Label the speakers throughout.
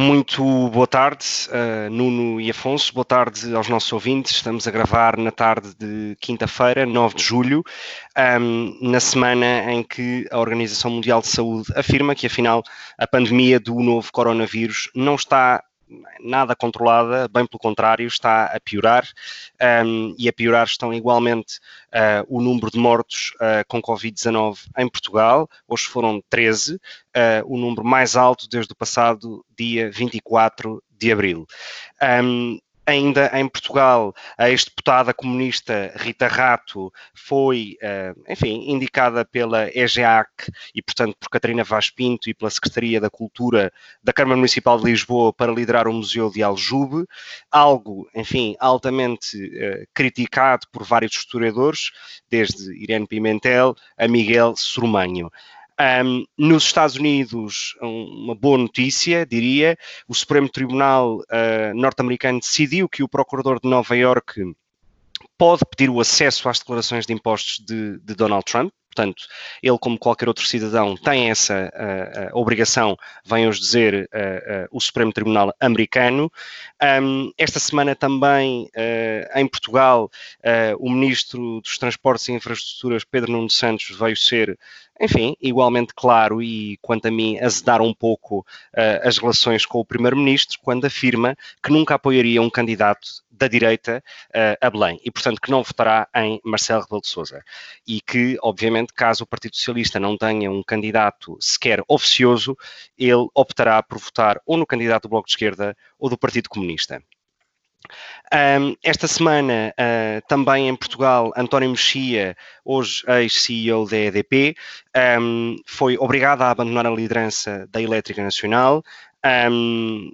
Speaker 1: Muito boa tarde, uh, Nuno e Afonso. Boa tarde aos nossos ouvintes. Estamos a gravar na tarde de quinta-feira, 9 de julho, um, na semana em que a Organização Mundial de Saúde afirma que, afinal, a pandemia do novo coronavírus não está nada controlada, bem pelo contrário, está a piorar um, e a piorar estão igualmente uh, o número de mortos uh, com Covid-19 em Portugal. Hoje foram 13, uh, o número mais alto desde o passado dia 24 de abril. Um, ainda em Portugal, a ex-deputada comunista Rita Rato foi, eh, enfim, indicada pela EGEAC e, portanto, por Catarina Vaz Pinto e pela Secretaria da Cultura da Câmara Municipal de Lisboa para liderar o Museu de Aljube, algo, enfim, altamente uh, criticado por vários historiadores, desde Irene Pimentel a Miguel Sormanho. Um, nos Estados Unidos, uma boa notícia, diria, o Supremo Tribunal uh, norte-americano decidiu que o procurador de Nova Iorque pode pedir o acesso às declarações de impostos de, de Donald Trump. Portanto, ele, como qualquer outro cidadão, tem essa uh, uh, obrigação, vem hoje dizer uh, o Supremo Tribunal americano. Um, esta semana também, em Portugal, o Ministro dos Transportes e Infraestruturas, Pedro Nuno Santos, veio ser enfim, igualmente claro e, quanto a mim, azedar um pouco as relações com o Primeiro-Ministro quando afirma que nunca apoiaria um candidato da direita uh, a Belém e, portanto, que não votará em Marcelo Rebelo de Sousa. E que, obviamente, caso o Partido Socialista não tenha um candidato sequer oficioso, ele optará por votar ou no candidato do Bloco de Esquerda ou do Partido Comunista. Um, esta semana, uh, também em Portugal, António Mexia, hoje ex-CEO da EDP, um, foi obrigado a abandonar a liderança da Elétrica Nacional. Um,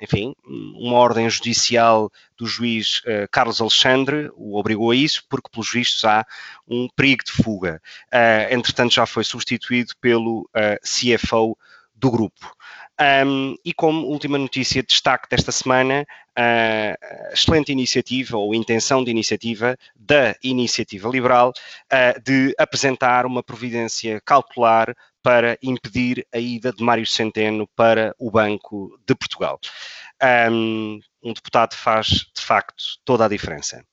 Speaker 1: enfim, uma ordem judicial do juiz uh, Carlos Alexandre o obrigou a isso, porque, pelos vistos, há um perigo de fuga. Uh, entretanto, já foi substituído pelo CFO do grupo. Um, e como última notícia de destaque desta semana, uh, excelente iniciativa ou intenção de iniciativa da Iniciativa Liberal de apresentar uma providência cautelar para impedir a ida de Mário Centeno para o Banco de Portugal. Um, um deputado faz, de facto, toda a diferença.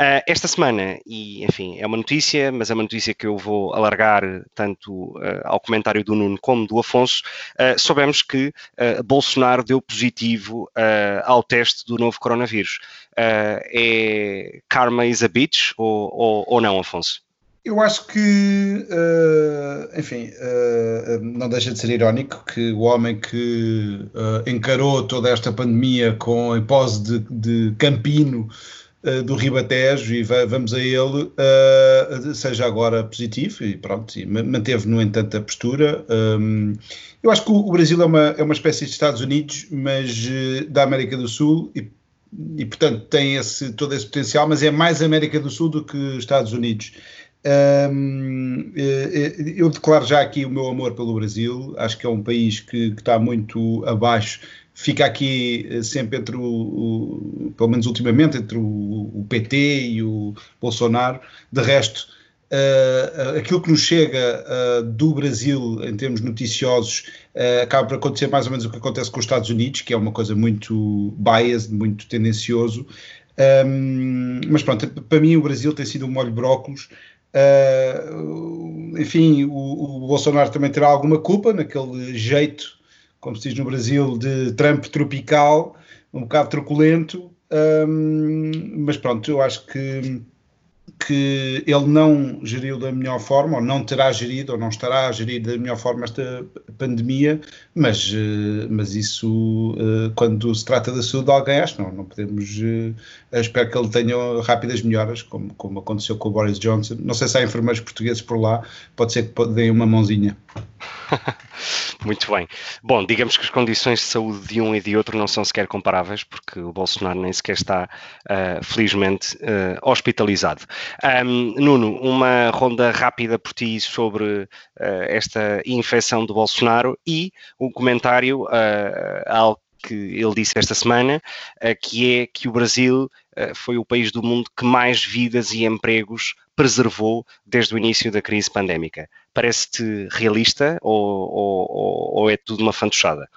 Speaker 1: Uh, esta semana, e enfim, é uma notícia, mas é uma notícia que eu vou alargar tanto uh, ao comentário do Nuno como do Afonso, uh, soubemos que Bolsonaro deu positivo ao teste do novo coronavírus. é karma is a bitch ou, ou, ou não, Afonso?
Speaker 2: Eu acho que, uh, enfim, uh, não deixa de ser irónico que o homem que uh, encarou toda esta pandemia com a pose de, de campino do Ribatejo e vamos a ele, seja agora positivo e pronto, e manteve, no entanto, a postura. Um, eu acho que o, Brasil é uma, é uma espécie de Estados Unidos, mas da América do Sul e, e portanto, tem esse, todo esse potencial, mas é mais América do Sul do que Estados Unidos. Um, eu declaro já aqui o meu amor pelo Brasil, acho que é um país que, que está muito abaixo fica aqui eh, sempre entre o, o, pelo menos ultimamente, entre o, o, PT e o Bolsonaro. De resto, uh, aquilo que nos chega uh, do Brasil em termos noticiosos uh, acaba por acontecer mais ou menos o que acontece com os Estados Unidos, que é uma coisa muito biased, muito tendencioso. Um, mas pronto, para mim o Brasil tem sido um molho de brócolos. enfim, o, o Bolsonaro também terá alguma culpa naquele jeito como se diz no Brasil, de Trump tropical, um bocado truculento, um, mas pronto, eu acho que, que ele não geriu da melhor forma, ou não terá gerido, ou não estará a gerir da melhor forma esta pandemia, mas, eh, mas isso, eh, quando se trata da saúde de alguém, acho que não, não podemos. Eh, espero que ele tenha rápidas melhoras, como, como aconteceu com o Boris Johnson. Não sei se há enfermeiros portugueses por lá, pode ser que deem uma mãozinha.
Speaker 1: Muito bem. Bom, digamos que as condições de saúde de um e de outro não são sequer comparáveis, porque o Bolsonaro nem sequer está, uh, felizmente, uh, hospitalizado. Um, Nuno, uma ronda rápida por ti sobre uh, esta infecção do Bolsonaro e um comentário algo que ele disse esta semana, que é que o Brasil foi o país do mundo que mais vidas e empregos preservou desde o início da crise pandémica. Parece-te realista ou, ou, ou, é tudo uma fantochada?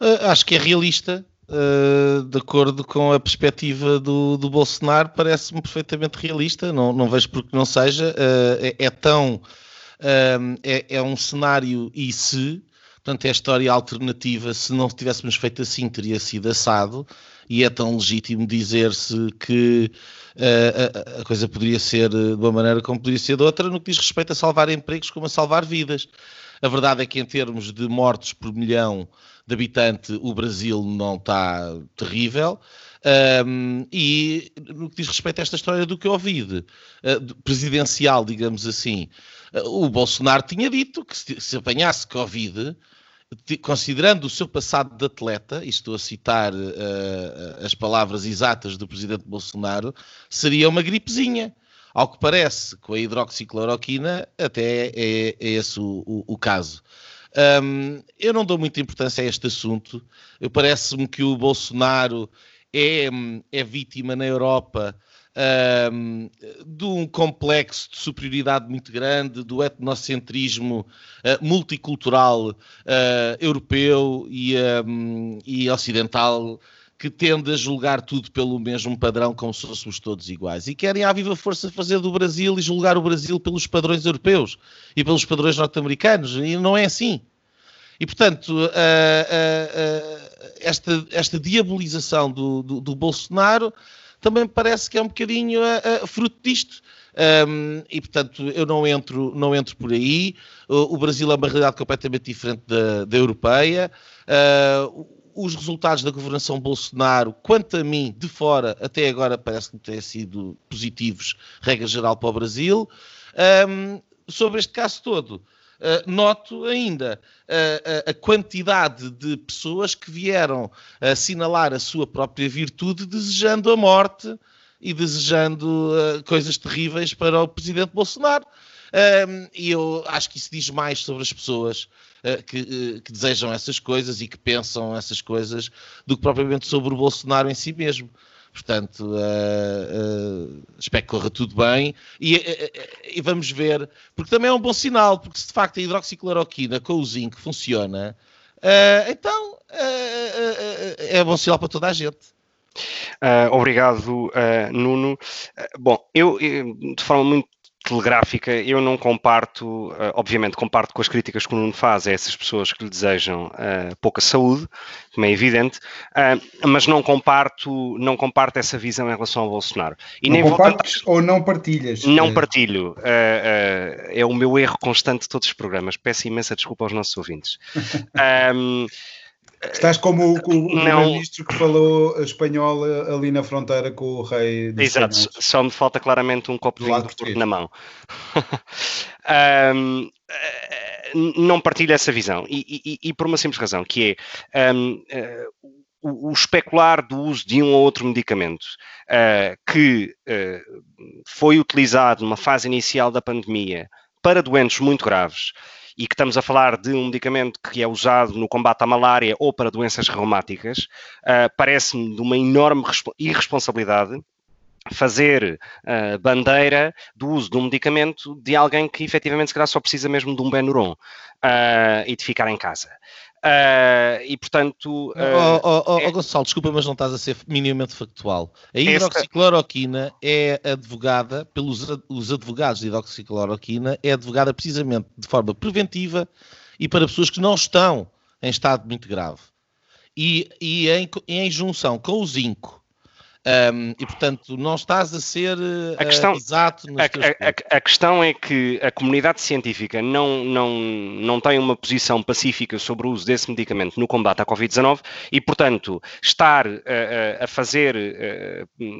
Speaker 3: Uh, acho que é realista, uh, de acordo com a perspectiva do, do Bolsonaro, parece-me perfeitamente realista. Não, não vejo porque não seja. Uh, é, é, tão. É, é, um cenário e se, portanto, é a história alternativa. Se não tivéssemos feito assim, teria sido assado. E é tão legítimo dizer-se que a, a, coisa poderia ser de uma maneira como poderia ser de outra, no que diz respeito a salvar empregos como a salvar vidas. A verdade é que, em termos de mortes por milhão de habitante, o Brasil não está terrível. Um, e no que diz respeito a esta história do Covid, uh, presidencial, digamos assim, uh, o Bolsonaro tinha dito que se, se apanhasse Covid, considerando o seu passado de atleta, e estou a citar uh, as palavras exatas do presidente Bolsonaro, seria uma gripezinha. Ao que parece, com a hidroxicloroquina, até é, é esse o, o, o caso. Um, eu não dou muita importância a este assunto. Parece-me que o Bolsonaro é, é vítima na Europa um, de um complexo de superioridade muito grande, do etnocentrismo uh, multicultural uh, europeu e, um, e ocidental que tende a julgar tudo pelo mesmo padrão, como se fôssemos todos iguais. E querem à viva força fazer do Brasil e julgar o Brasil pelos padrões europeus e pelos padrões norte-americanos. E não é assim. E, portanto, uh, uh, uh, esta, esta diabolização do, do, do Bolsonaro também me parece que é um bocadinho uh, uh, fruto disto. Um, e portanto eu não entro, não entro por aí. O, o Brasil é uma realidade completamente diferente da, da europeia. Uh, os resultados da governação Bolsonaro, quanto a mim, de fora, até agora parece-me ter sido positivos, regra geral, para o Brasil. Um, sobre este caso todo, Uh, noto ainda uh, a quantidade de pessoas que vieram assinalar a sua própria virtude desejando a morte e desejando uh, coisas terríveis para o presidente Bolsonaro. e eu acho que isso diz mais sobre as pessoas que, que, desejam essas coisas e que pensam essas coisas do que propriamente sobre o Bolsonaro em si mesmo. Portanto, uh, uh, espero que corra tudo bem e, uh, e, vamos ver, porque também é um bom sinal, porque se de facto a hidroxicloroquina com o zinco funciona, então é bom sinal para toda a gente.
Speaker 1: obrigado, Nuno. bom, eu, de forma muito telegráfica, eu não comparto, uh, obviamente comparto com as críticas que o Nuno faz a essas pessoas que lhe desejam uh, pouca saúde, como é evidente, uh, mas não comparto, não comparto essa visão em relação ao Bolsonaro.
Speaker 2: E não nem compartes tentar... ou não partilhas?
Speaker 1: Não partilho. é o meu erro constante de todos os programas. Peço imensa desculpa aos nossos ouvintes. um,
Speaker 2: Estás como o, o ministro que falou espanhol ali na fronteira com o rei
Speaker 1: de Exato, só me falta claramente um copo de vinho na mão. um, eh, não partilho essa visão. E, e, e, por uma simples razão, que é um, uh, eh, o, o, especular do uso de um ou outro medicamento uh, que uh, foi utilizado numa fase inicial da pandemia para doentes muito graves e que estamos a falar de um medicamento que é usado no combate à malária ou para doenças reumáticas, uh, parece-me de uma enorme irresponsabilidade fazer uh, bandeira do uso de um medicamento de alguém que efetivamente se calhar só precisa mesmo de um Benuron uh, e de ficar em casa. Uh, e portanto.
Speaker 3: Uh, oh, oh, é... oh, Gonçalo, desculpa, mas não estás a ser minimamente factual. A hidroxicloroquina é advogada pelos os advogados de hidroxicloroquina, é advogada precisamente de forma preventiva e para pessoas que não estão em estado muito grave. E, e em, em junção com o zinco Um, e portanto, não estás a ser a questão, uh, exato
Speaker 1: a, a, a, questão é que a comunidade científica não, não, não tem uma posição pacífica sobre o uso desse medicamento no combate à Covid-19 e, portanto, estar uh, a fazer,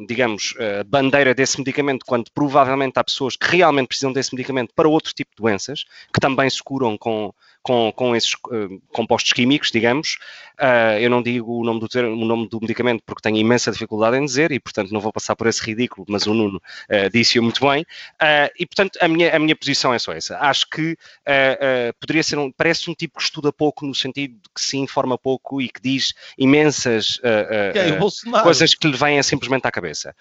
Speaker 1: digamos, a bandeira desse medicamento quando provavelmente há pessoas que realmente precisam desse medicamento para outro tipo de doenças, que também se curam com, com, com esses uh, compostos químicos, digamos. Uh, eu não digo o nome, do o nome do medicamento porque tenho imensa dificuldade em dizer e, portanto, não vou passar por esse ridículo, mas o Nuno uh, disse-o muito bem. e, portanto, a minha, a minha posição é só essa. Acho que poderia ser um, parece um tipo que estuda pouco no sentido de que se informa pouco e que diz imensas coisas que lhe vêm simplesmente à cabeça.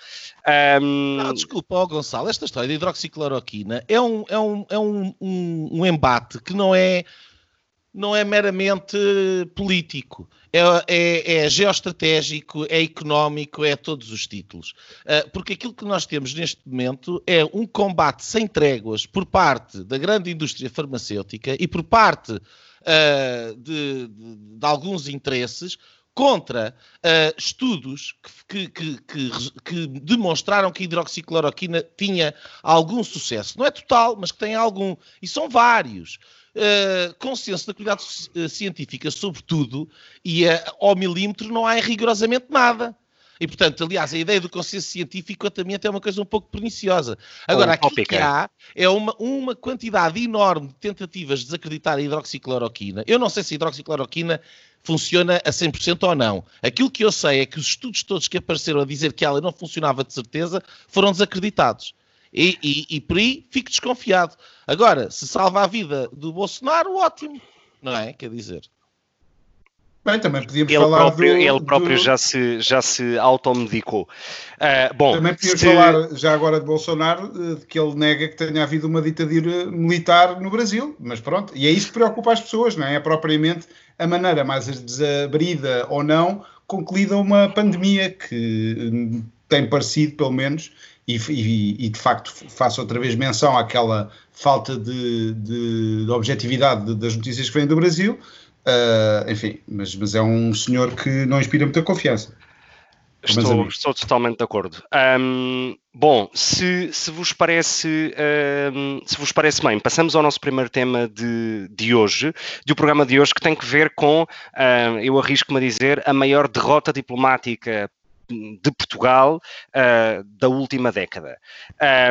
Speaker 3: Um... Não, desculpa, oh, Gonçalo, esta história de hidroxicloroquina é um, é um, é um, um, um embate que não é não é meramente político, é, é, é, geoestratégico, é económico, é todos os títulos. Uh, porque aquilo que nós temos neste momento é um combate sem tréguas por parte da grande indústria farmacêutica e por parte uh, de, de, de, alguns interesses contra uh, estudos que, que, que, que, demonstraram que a hidroxicloroquina tinha algum sucesso. Não é total, mas que tem algum. E são vários uh, consenso da comunidade eh, científica sobre tudo e uh, ao milímetro não há rigorosamente nada. E, portanto, aliás, a ideia do consenso científico também é uma coisa um pouco perniciosa. Agora, aquilo que há é uma, uma quantidade enorme de tentativas de desacreditar a hidroxicloroquina. Eu não sei se a hidroxicloroquina funciona a 100% ou não. Aquilo que eu sei é que os estudos todos que apareceram a dizer que ela não funcionava de certeza foram desacreditados. E, e, e por aí fico desconfiado. Agora, se salva a vida do Bolsonaro, ótimo, não é? Quer dizer.
Speaker 2: Bem, também podíamos
Speaker 1: ele
Speaker 2: falar
Speaker 1: próprio,
Speaker 2: do,
Speaker 1: Ele próprio do... já se, já se automedicou. Uh, bom,
Speaker 2: também podíamos se... falar já agora de Bolsonaro, eh, de que ele nega que tenha havido uma ditadura militar no Brasil, mas pronto, e é isso que preocupa as pessoas, não é? É propriamente a maneira mais desabrida ou não concluída uma pandemia que hum, tem parecido, pelo menos, e, e, e, de facto faço outra vez menção àquela falta de, de, de objetividade das notícias que vêm do Brasil, uh, enfim, mas, mas é um senhor que não inspira muita confiança.
Speaker 1: Estou, estou, totalmente de acordo. Um, bom, se, se, vos parece, um, se vos parece bem, passamos ao nosso primeiro tema de, de hoje, do programa de hoje, que tem que ver com, um, eu arrisco-me a dizer, a maior derrota diplomática de Portugal uh, da última década.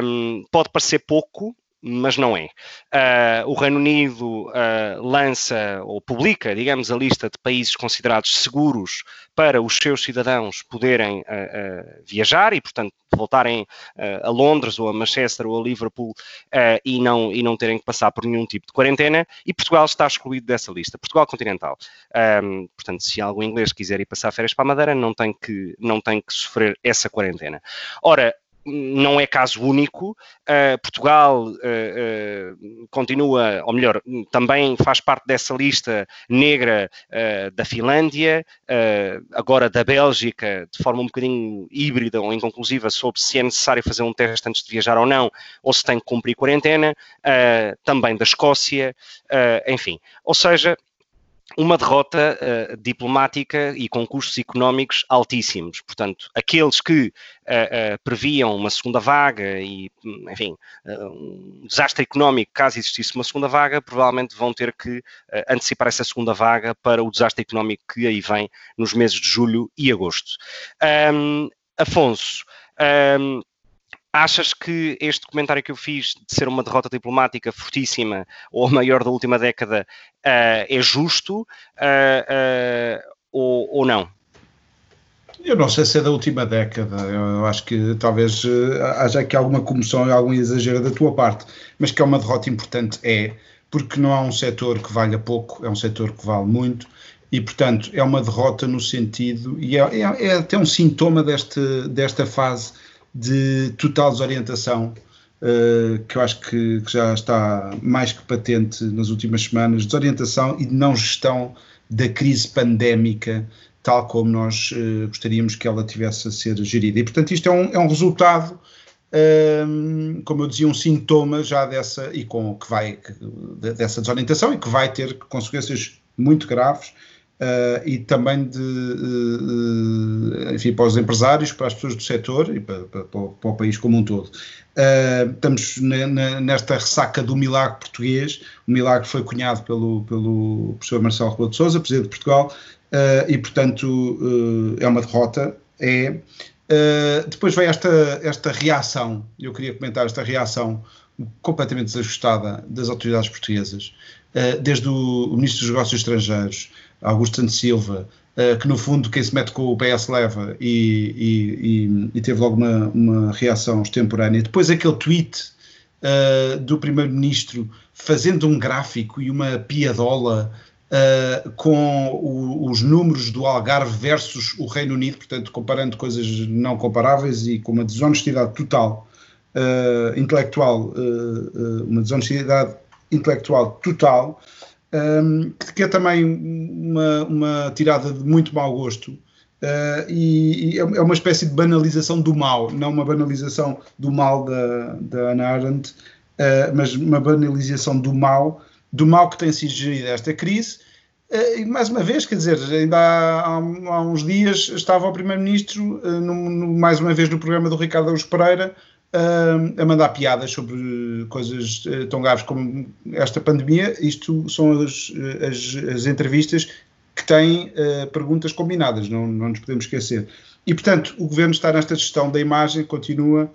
Speaker 1: Um, pode parecer pouco, mas não é. Uh, o Reino Unido uh, lança ou publica, digamos, a lista de países considerados seguros para os seus cidadãos poderem uh, viajar e, portanto, voltarem a Londres ou a Manchester ou a Liverpool e, não, e não terem que passar por nenhum tipo de quarentena. E Portugal está excluído dessa lista. Portugal continental. Um, portanto, se algum inglês quiser ir passar férias para a Madeira, não tem que, não tem que sofrer essa quarentena. Ora, não é caso único. Uh, Portugal uh, continua, ou melhor, também faz parte dessa lista negra da Finlândia, agora da Bélgica, de forma um bocadinho híbrida ou inconclusiva, sobre se é necessário fazer um teste antes de viajar ou não, ou se tem que cumprir quarentena, também da Escócia, enfim. Ou seja, uma derrota uh, diplomática e com custos económicos altíssimos. Portanto, aqueles que uh, uh, previam uma segunda vaga e, enfim, um desastre económico caso existisse uma segunda vaga, provavelmente vão ter que antecipar essa segunda vaga para o desastre económico que aí vem nos meses de julho e agosto. Um, Afonso, um, Achas que este comentário que eu fiz de ser uma derrota diplomática fortíssima ou a maior da última década uh, é justo uh, uh, ou, ou, não?
Speaker 2: Eu não sei se é da última década, eu acho que talvez haja aqui alguma comoção e algum exagero da tua parte, mas que é uma derrota importante, é, porque não é um setor que valha pouco, é um setor que vale muito, e portanto é uma derrota no sentido, e é, é, é até um sintoma deste, desta fase de total desorientação, uh, que eu acho que, que, já está mais que patente nas últimas semanas, desorientação e de não gestão da crise pandémica, tal como nós uh, gostaríamos que ela tivesse a ser gerida. E, portanto, isto é um, é um resultado, um, como eu dizia, um sintoma já dessa, e com que vai, dessa desorientação e que vai ter consequências muito graves Uh, e também de, uh, enfim, para os empresários, para as pessoas do setor e para, para, para, o, país como um todo. Uh, estamos na, na, nesta ressaca do milagre português, o milagre foi cunhado pelo, pelo professor Marcelo Rebelo de Sousa, presidente de Portugal, e portanto é uma derrota, é. depois veio esta, esta reação, eu queria comentar esta reação completamente desajustada das autoridades portuguesas, desde o, o Ministro dos Negócios Estrangeiros, Augusto Santos Silva, uh, que no fundo quem se mete com o PS leva e, e, e, e teve logo uma, uma, reação extemporânea. Depois aquele tweet uh, do Primeiro-Ministro fazendo um gráfico e uma piadola uh, com o, os números do Algarve versus o Reino Unido, portanto comparando coisas não comparáveis e com uma desonestidade total intelectual, uma desonestidade intelectual total, um, que é também uma, uma, tirada de muito mau gosto. Uh, e, e, é uma espécie de banalização do mal, não uma banalização do mal da, da Ana Arendt, uh, mas uma banalização do mal, do mal que tem sido gerida esta crise. Uh, e mais uma vez, quer dizer, ainda há, há, uns dias estava o Primeiro-Ministro, mais uma vez no programa do Ricardo Augusto Pereira, uh, a mandar piadas sobre coisas uh, tão graves como esta pandemia. Isto são as, as, as entrevistas que têm uh, perguntas combinadas, não, não nos podemos esquecer. E, portanto, o governo está nesta gestão da imagem, continua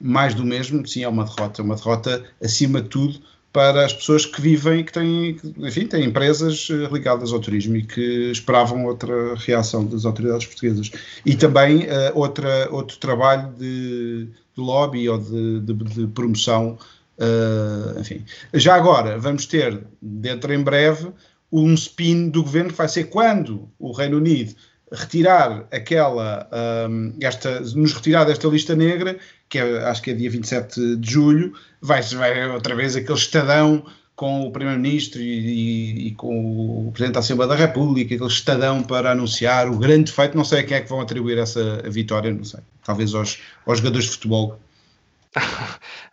Speaker 2: mais do mesmo. Sim, é uma derrota, uma derrota acima de tudo para as pessoas que vivem, que têm, enfim, têm empresas eh, ligadas ao turismo e que esperavam outra reação das autoridades portuguesas. E também uh, outra, outro trabalho de, de lobby ou de, de, de promoção, uh, enfim. Já agora, vamos ter, dentro em breve, um spin do governo que vai ser quando o Reino Unido retirar aquela, um, esta, nos retirar desta lista negra, que é, acho que é dia 27 de julho, vai, vai outra vez aquele estadão com o Primeiro-Ministro e, e, e, com o Presidente da Assembleia da República, aquele estadão para anunciar o grande feito, não sei a quem é que vão atribuir essa vitória, não sei, talvez aos, aos jogadores de futebol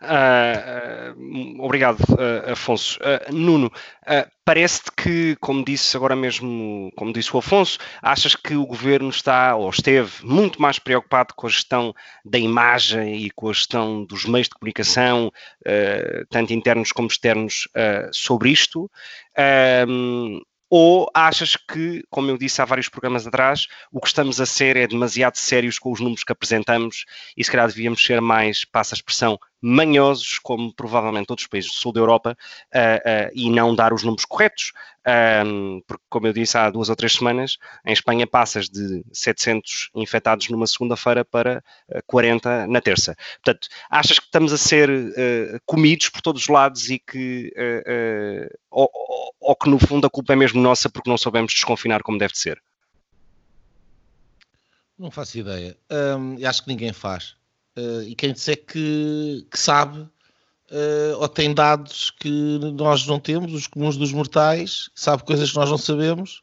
Speaker 1: Uh, obrigado, uh, Afonso. Nuno, parece-te que, como disse agora mesmo, como disse o Afonso, achas que o governo está ou esteve muito mais preocupado com a gestão da imagem e com a gestão dos meios de comunicação, tanto internos como externos, sobre isto? Ou achas que, como eu disse há vários programas atrás, o que estamos a ser é demasiado sérios com os números que apresentamos e se calhar devíamos ser mais, passa a expressão, manhosos, como provavelmente outros países do sul da Europa, uh, uh, e não dar os números corretos, porque, como eu disse há duas ou três semanas, em Espanha passas de 700 infectados numa segunda-feira para 40 na terça. Portanto, achas que estamos a ser uh, comidos por todos os lados e que, ou, ou, ou que, no fundo, a culpa é mesmo nossa porque não soubemos desconfinar como deve ser?
Speaker 3: Não faço ideia. Acho que ninguém faz. Uh, e quem disser que, que sabe uh, ou tem dados que nós não temos, os comuns dos mortais, sabe coisas que nós não sabemos,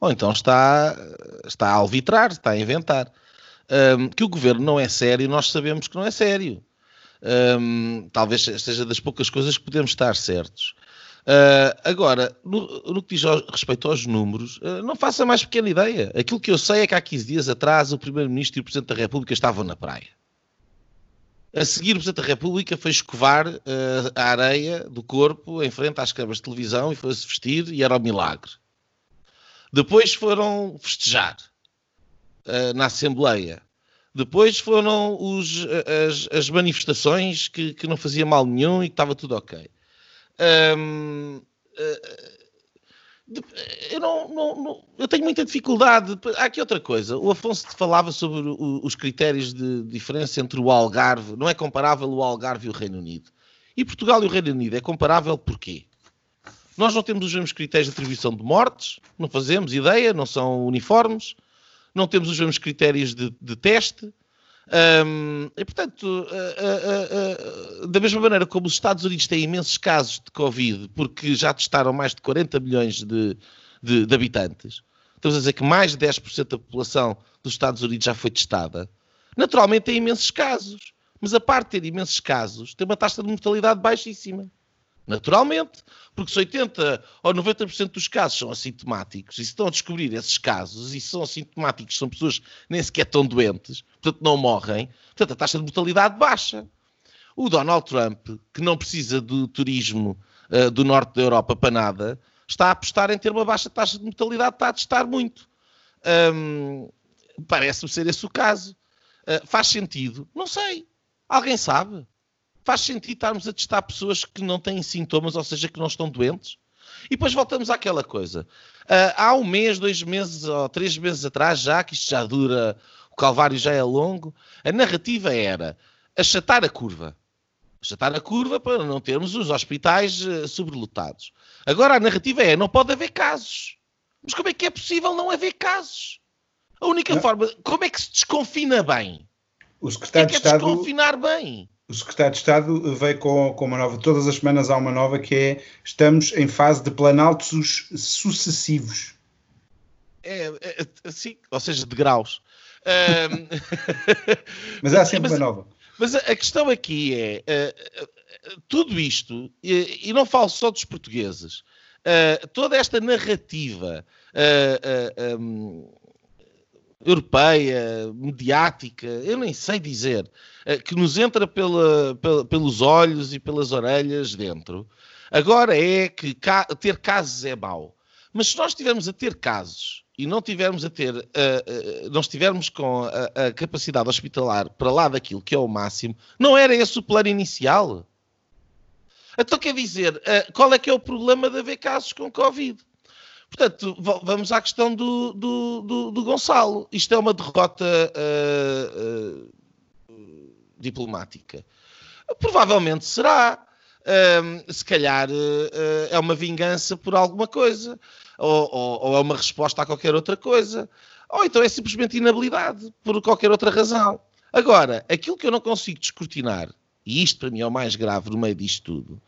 Speaker 3: ou então está, está a alvitrar, está a inventar. Um, que o governo não é sério, nós sabemos que não é sério. Um, talvez seja das poucas coisas que podemos estar certos. Uh, agora, no, no, que diz ao, respeito aos números, uh, não faça mais pequena ideia. Aquilo que eu sei é que há 15 dias atrás o Primeiro-Ministro e o Presidente da República estavam na praia. A seguir, o Presidente da República foi escovar uh, a areia do corpo em frente às câmaras de televisão e foi-se vestir e era o um milagre. Depois foram festejar uh, na Assembleia. Depois foram os, as, as, manifestações que, que, não fazia mal nenhum e que estava tudo ok. Um, eu não, não, não, eu tenho muita dificuldade. Há aqui outra coisa. O Afonso falava sobre o, os critérios de diferença entre o Algarve. Não é comparável o Algarve e o Reino Unido. E Portugal e o Reino Unido é comparável porquê? Nós não temos os mesmos critérios de atribuição de mortes, não fazemos ideia, não são uniformes, não temos os mesmos critérios de, de teste, um, e, portanto, uh, uh, uh, da mesma maneira como os Estados Unidos têm imensos casos de Covid, porque já testaram mais de 40 milhões de, de, de habitantes, estamos a dizer que mais de 10% da população dos Estados Unidos já foi testada, naturalmente tem imensos casos. Mas a parte de ter imensos casos, tem uma taxa de mortalidade baixíssima. Naturalmente, porque se 80 ou 90% dos casos são assintomáticos e se estão a descobrir esses casos e são assintomáticos, são pessoas nem sequer estão doentes, portanto não morrem, portanto a taxa de mortalidade baixa. O Donald Trump, que não precisa do turismo uh, do norte da Europa para nada, está a apostar em ter uma baixa taxa de mortalidade, está a testar muito. Parece-me ser esse o caso. Uh, faz sentido? Não sei. Alguém sabe? Faz sentido estarmos a testar pessoas que não têm sintomas, ou seja, que não estão doentes? E depois voltamos àquela coisa. Uh, há um mês, dois meses ou três meses atrás, já que isto já dura, o calvário já é longo, a narrativa era achatar a curva. Achatar a curva para não termos os hospitais uh, sobrelotados. Agora a narrativa é não pode haver casos. Mas como é que é possível não haver casos? A única não. forma, como é que se desconfina bem?
Speaker 2: O secretário
Speaker 3: é que
Speaker 2: de Estado.
Speaker 3: desconfinar bem
Speaker 2: o secretário de Estado veio com, com uma nova, todas as semanas há uma nova que é estamos em fase de planaltos sucessivos.
Speaker 3: É, é sim, ou seja, de graus.
Speaker 2: Um... mas há sempre mas, uma nova.
Speaker 3: Mas a, questão aqui é uh, uh, tudo isto, e, e, não falo só dos portugueses, uh, toda esta narrativa um, europeia, mediática, eu nem sei dizer, que nos entra pela, pela, pelos olhos e pelas orelhas dentro. Agora é que ter casos é mau. Mas se nós estivermos a ter casos e não tivermos a ter, uh, uh, não estivermos com a, a, capacidade hospitalar para lá daquilo que é o máximo, não era esse o plano inicial? Então quer dizer, uh, qual é que é o problema de haver casos com Covid? Portanto, vamos à questão do, do, do, do Gonçalo. Isto é uma derrota diplomática. Provavelmente será. Uh, se calhar é uma vingança por alguma coisa, ou, ou, ou, é uma resposta a qualquer outra coisa, ou então é simplesmente inabilidade por qualquer outra razão. Agora, aquilo que eu não consigo descortinar, e isto para mim é o mais grave no meio disto tudo,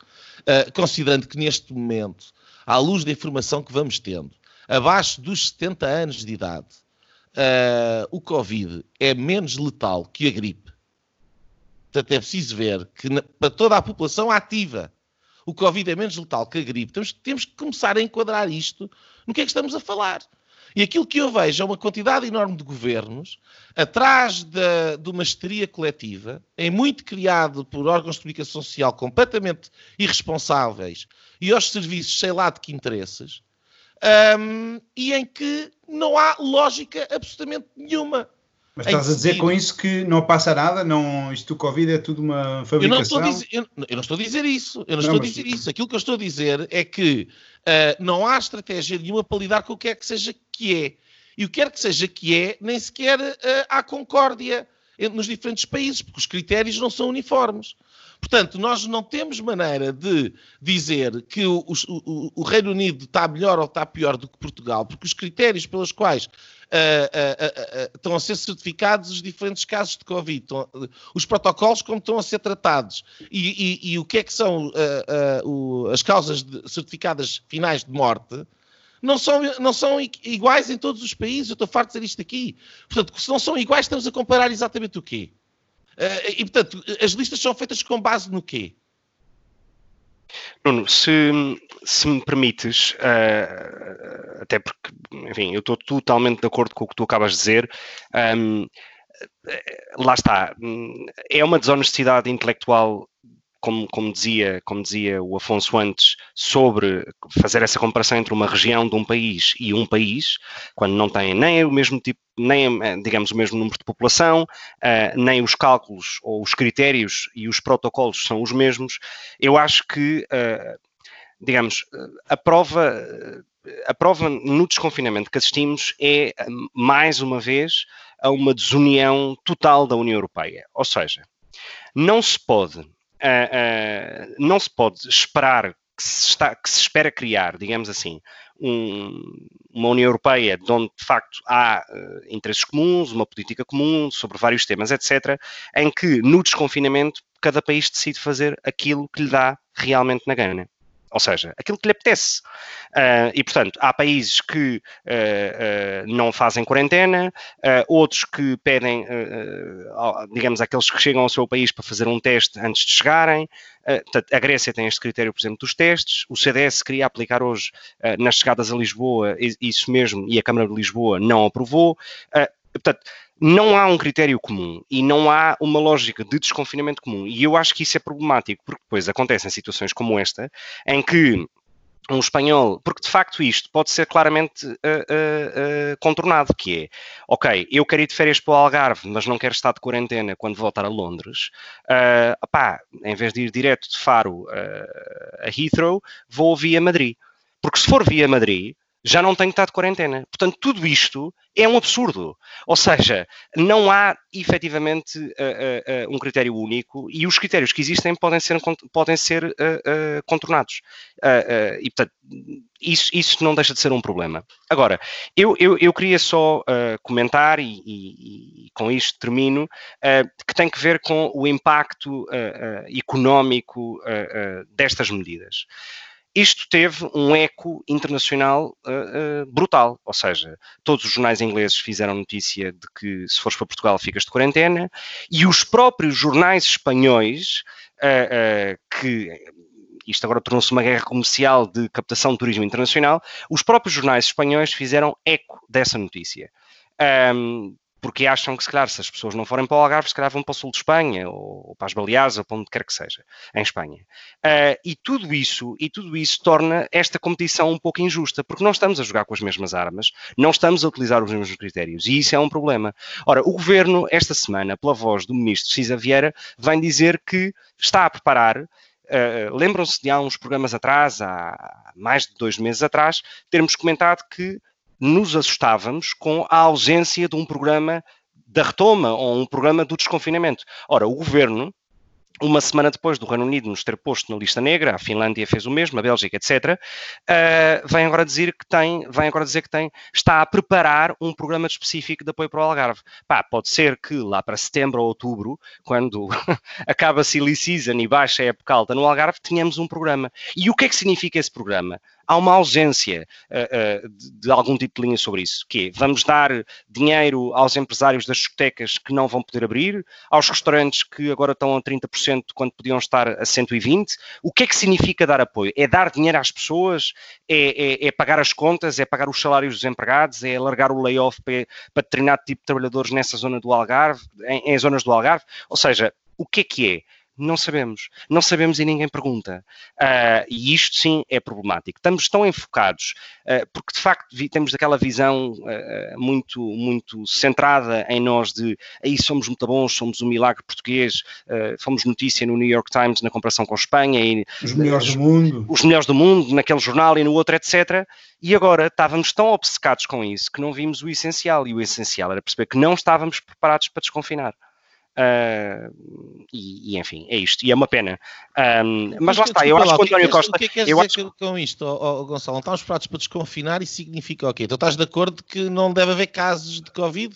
Speaker 3: considerando que neste momento à luz da informação que vamos tendo, abaixo dos 70 anos de idade, uh, o Covid é menos letal que a gripe. Portanto, é preciso ver que na, para toda a população ativa, o Covid é menos letal que a gripe. Temos, temos que começar a enquadrar isto no que é que estamos a falar. E aquilo que eu vejo é uma quantidade enorme de governos atrás de, de uma histeria coletiva, em muito criado por órgãos de comunicação social completamente irresponsáveis e aos serviços, sei lá de que interesses, um, e em que não há lógica absolutamente nenhuma.
Speaker 2: Mas estás a dizer seguir... com isso que não passa nada? Não, isto do Covid é tudo uma fabricação? Eu não estou a
Speaker 3: dizer, eu, eu não estou a dizer isso. Eu não, não estou a dizer isso. Aquilo que eu estou a dizer é que uh, não há estratégia nenhuma para lidar com o que é que seja que é. E o que quer que seja que é, nem sequer uh, há concórdia nos diferentes países, porque os critérios não são uniformes. Portanto, nós não temos maneira de dizer que o, o, o, Reino Unido está melhor ou está pior do que Portugal, porque os critérios pelos quais uh, uh, uh, estão a ser certificados os diferentes casos de Covid, estão, os protocolos como estão a ser tratados e, e, e o que é que são as causas de, certificadas finais de morte, não são, não são iguais em todos os países. Eu estou farto de dizer isto aqui. Portanto, se não são iguais, estamos a comparar exatamente o quê? Uh, e, portanto, as listas são feitas com base no quê?
Speaker 1: Nuno, se, se me permites, uh, até porque, enfim, eu estou totalmente de acordo com o que tu acabas de dizer. Um, lá está, é uma desonestidade intelectual como, como, dizia, como dizia o Afonso antes, sobre fazer essa comparação entre uma região de um país e um país, quando não tem nem o mesmo tipo, nem, eh, digamos, o mesmo número de população, uh, nem os cálculos ou os critérios e os protocolos são os mesmos, eu acho que, uh, digamos, a prova, a prova no desconfinamento que assistimos é, mais uma vez, a uma desunião total da União Europeia. Ou seja, não se pode uh, não se pode esperar que se, está, que se espera criar, digamos assim, um, uma União Europeia de onde de facto há uh, interesses comuns, uma política comum sobre vários temas, etc., em que no desconfinamento cada país decide fazer aquilo que lhe dá realmente na gana. Ou seja, aquilo que lhe apetece. Uh, e, portanto, há países que uh, uh, não fazem quarentena, outros que pedem, digamos, aqueles que chegam ao seu país para fazer um teste antes de chegarem. Portanto, a Grécia tem este critério, por exemplo, dos testes. O CDS queria aplicar hoje nas chegadas a Lisboa, isso mesmo, e a Câmara de Lisboa não aprovou. Portanto, não há um critério comum e não há uma lógica de desconfinamento comum. E eu acho que isso é problemático, porque depois acontecem situações como esta, em que um espanhol, porque de facto isto pode ser claramente uh, uh, uh, contornado, que é, ok, eu quero ir de férias para o Algarve, mas não quero estar de quarentena quando voltar a Londres, uh, opá, em vez de ir direto de Faro a Heathrow, vou via Madrid. Porque se for via Madrid, já não tenho que estar de quarentena. Portanto, tudo isto é um absurdo. Ou seja, não há efetivamente uh, uh, um critério único e os critérios que existem podem ser, podem ser uh, contornados. e, portanto, isso, isso não deixa de ser um problema. Agora, eu, eu, eu queria só comentar, e, e, e, com isto termino, que tem que ver com o impacto económico destas medidas isto teve um eco internacional uh, uh, brutal, ou seja, todos os jornais ingleses fizeram notícia de que se fores para Portugal ficas de quarentena, e os próprios jornais espanhóis, uh, que isto agora tornou-se uma guerra comercial de captação de turismo internacional, os próprios jornais espanhóis fizeram eco dessa notícia. Um, porque acham que, se calhar, se as pessoas não forem para o Algarve, se calhar vão para o sul de Espanha, ou, ou para as Baleares, ou para onde quer que seja, em Espanha. Uh, e tudo isso, e tudo isso torna esta competição um pouco injusta, porque não estamos a jogar com as mesmas armas, não estamos a utilizar os mesmos critérios, e isso é um problema. Ora, o Governo, esta semana, pela voz do Ministro Cisa Vieira, vem dizer que está a preparar Uh, Lembram-se de há uns programas atrás, há mais de dois meses atrás, termos comentado que nos assustávamos com a ausência de um programa da retoma ou um programa do desconfinamento. Ora, o governo, uma semana depois do Reino Unido nos ter posto na lista negra, a Finlândia fez o mesmo, a Bélgica, etc., uh, vem agora dizer que tem, vem agora dizer que tem, está a preparar um programa específico de apoio para o Algarve. Pá, pode ser que lá para setembro ou outubro, quando acaba a silly season e baixa a época alta no Algarve, tenhamos um programa. E o que é que significa esse programa? Há uma ausência uh, uh, de, de, algum tipo de linha sobre isso, que é, vamos dar dinheiro aos empresários das discotecas que não vão poder abrir, aos restaurantes que agora estão a 30% quando podiam estar a 120%. O que é que significa dar apoio? É dar dinheiro às pessoas? É, é, é pagar as contas? É pagar os salários dos empregados? É alargar o layoff para, para determinado tipo de trabalhadores nessa zona do Algarve, em, em zonas do Algarve? Ou seja, o que é que é? Não sabemos. Não sabemos e ninguém pergunta. Uh, e isto sim é problemático. Estamos tão enfocados, uh, porque de facto temos aquela visão uh, muito, muito centrada em nós de aí somos muito bons, somos um milagre português, fomos notícia no New York Times na comparação com Espanha. E,
Speaker 2: os melhores do mundo.
Speaker 1: Os melhores do mundo, naquele jornal e no outro, etc. E agora estávamos tão obcecados com isso que não vimos o essencial. E o essencial era perceber que não estávamos preparados para desconfinar. Uh, e, e, enfim, é isto, e é uma pena. Um, mas lá está, eu acho que o António Costa.
Speaker 3: O que é que eu acho... com isto, oh, oh, Gonçalo? Não estamos preparados para desconfinar e significa o quê? Tu estás de acordo que não deve haver casos de Covid?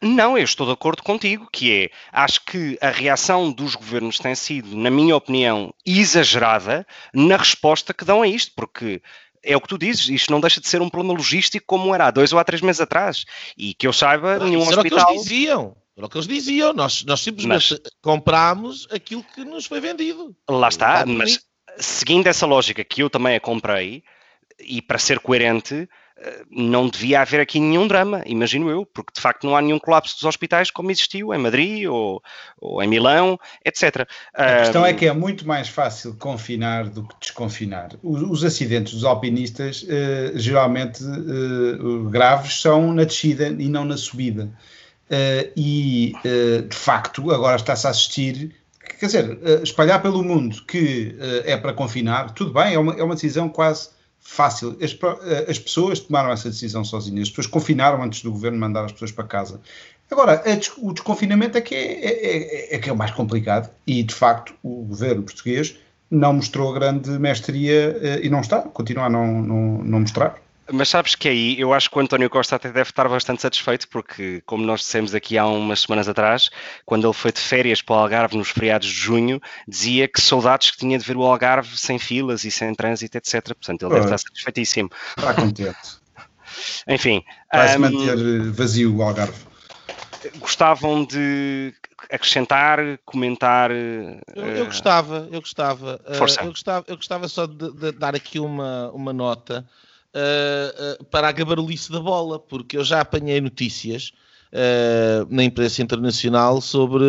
Speaker 1: Não, eu estou de acordo contigo, que é, acho que a reação dos governos tem sido, na minha opinião, exagerada na resposta que dão a isto, porque é o que tu dizes, isto não deixa de ser um problema logístico como era há dois ou há três meses atrás. E que eu saiba, nenhum
Speaker 3: Isso
Speaker 1: hospital.
Speaker 3: Que eles diziam. Era o que eles diziam, nós, nós simplesmente mas, comprámos aquilo que nos foi vendido.
Speaker 1: Lá está, mas seguindo essa lógica que eu também a comprei, e para ser coerente, eh, não devia haver aqui nenhum drama, imagino eu, porque de facto não há nenhum colapso dos hospitais como existiu em Madrid ou, ou em Milão, etc.
Speaker 2: A questão é que é muito mais fácil confinar do que desconfinar. Os, os acidentes dos alpinistas, eh, geralmente eh, graves, são na descida e não na subida. Uh, e uh, de facto agora está-se a assistir, quer dizer, uh, espalhar pelo mundo que é para confinar, tudo bem, é uma, é uma decisão quase fácil. As, as, pessoas tomaram essa decisão sozinhas, as pessoas confinaram antes do governo mandar as pessoas para casa. Agora, o desconfinamento é que é, é, é, é, que é o mais complicado e de facto o governo português não mostrou grande mestria e não está, continua a não, não, não mostrar.
Speaker 1: Mas sabes que aí eu acho que o António Costa até deve estar bastante satisfeito, porque, como nós dissemos aqui há umas semanas atrás, quando ele foi de férias para o Algarve nos feriados de junho, dizia que saudades que tinha de ver o Algarve sem filas e sem trânsito, etc. Portanto, ele deve estar satisfeitíssimo.
Speaker 2: Está contente.
Speaker 1: Enfim.
Speaker 2: Vai-se um, manter vazio o Algarve.
Speaker 1: Gostavam de acrescentar, comentar?
Speaker 3: Eu, eu uh... gostava, eu gostava. Uh, eu gostava. Eu gostava só de, de dar aqui uma, uma nota uh, para a gabarulice da bola, porque eu já apanhei notícias uh, na imprensa internacional sobre,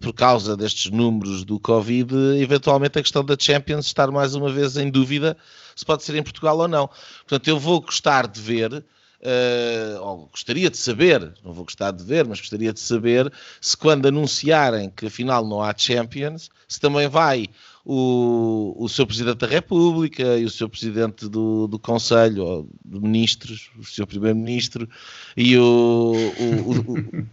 Speaker 3: por causa destes números do Covid, eventualmente a questão da Champions estar mais uma vez em dúvida se pode ser em Portugal ou não. Portanto, eu vou gostar de ver. Uh, ou gostaria de saber, não vou gostar de ver, mas gostaria de saber se quando anunciarem que afinal não há Champions, se também vai o, o seu Presidente da República e o seu Presidente do, do Conselho de Ministros, o seu Primeiro-Ministro e o, o,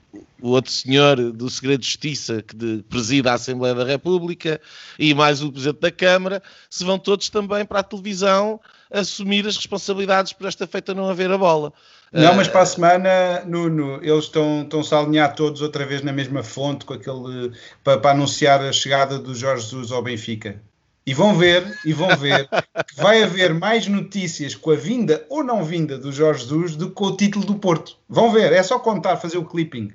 Speaker 3: o, outro senhor do Segredo de Justiça que de, presida a Assembleia da República e mais o Presidente da Câmara, se vão todos também para a televisão assumir as responsabilidades por esta feita não haver a bola.
Speaker 2: Não, mas para a semana, Nuno, eles estão, estão-se a alinhar todos outra vez na mesma fonte com aquele, para, para anunciar a chegada do Jorge Jesus ao Benfica. E vão ver, e vão ver que vai haver mais notícias com a vinda ou não vinda do Jorge Jesus do que com o título do Porto. Vão ver, é só contar, fazer o clipping.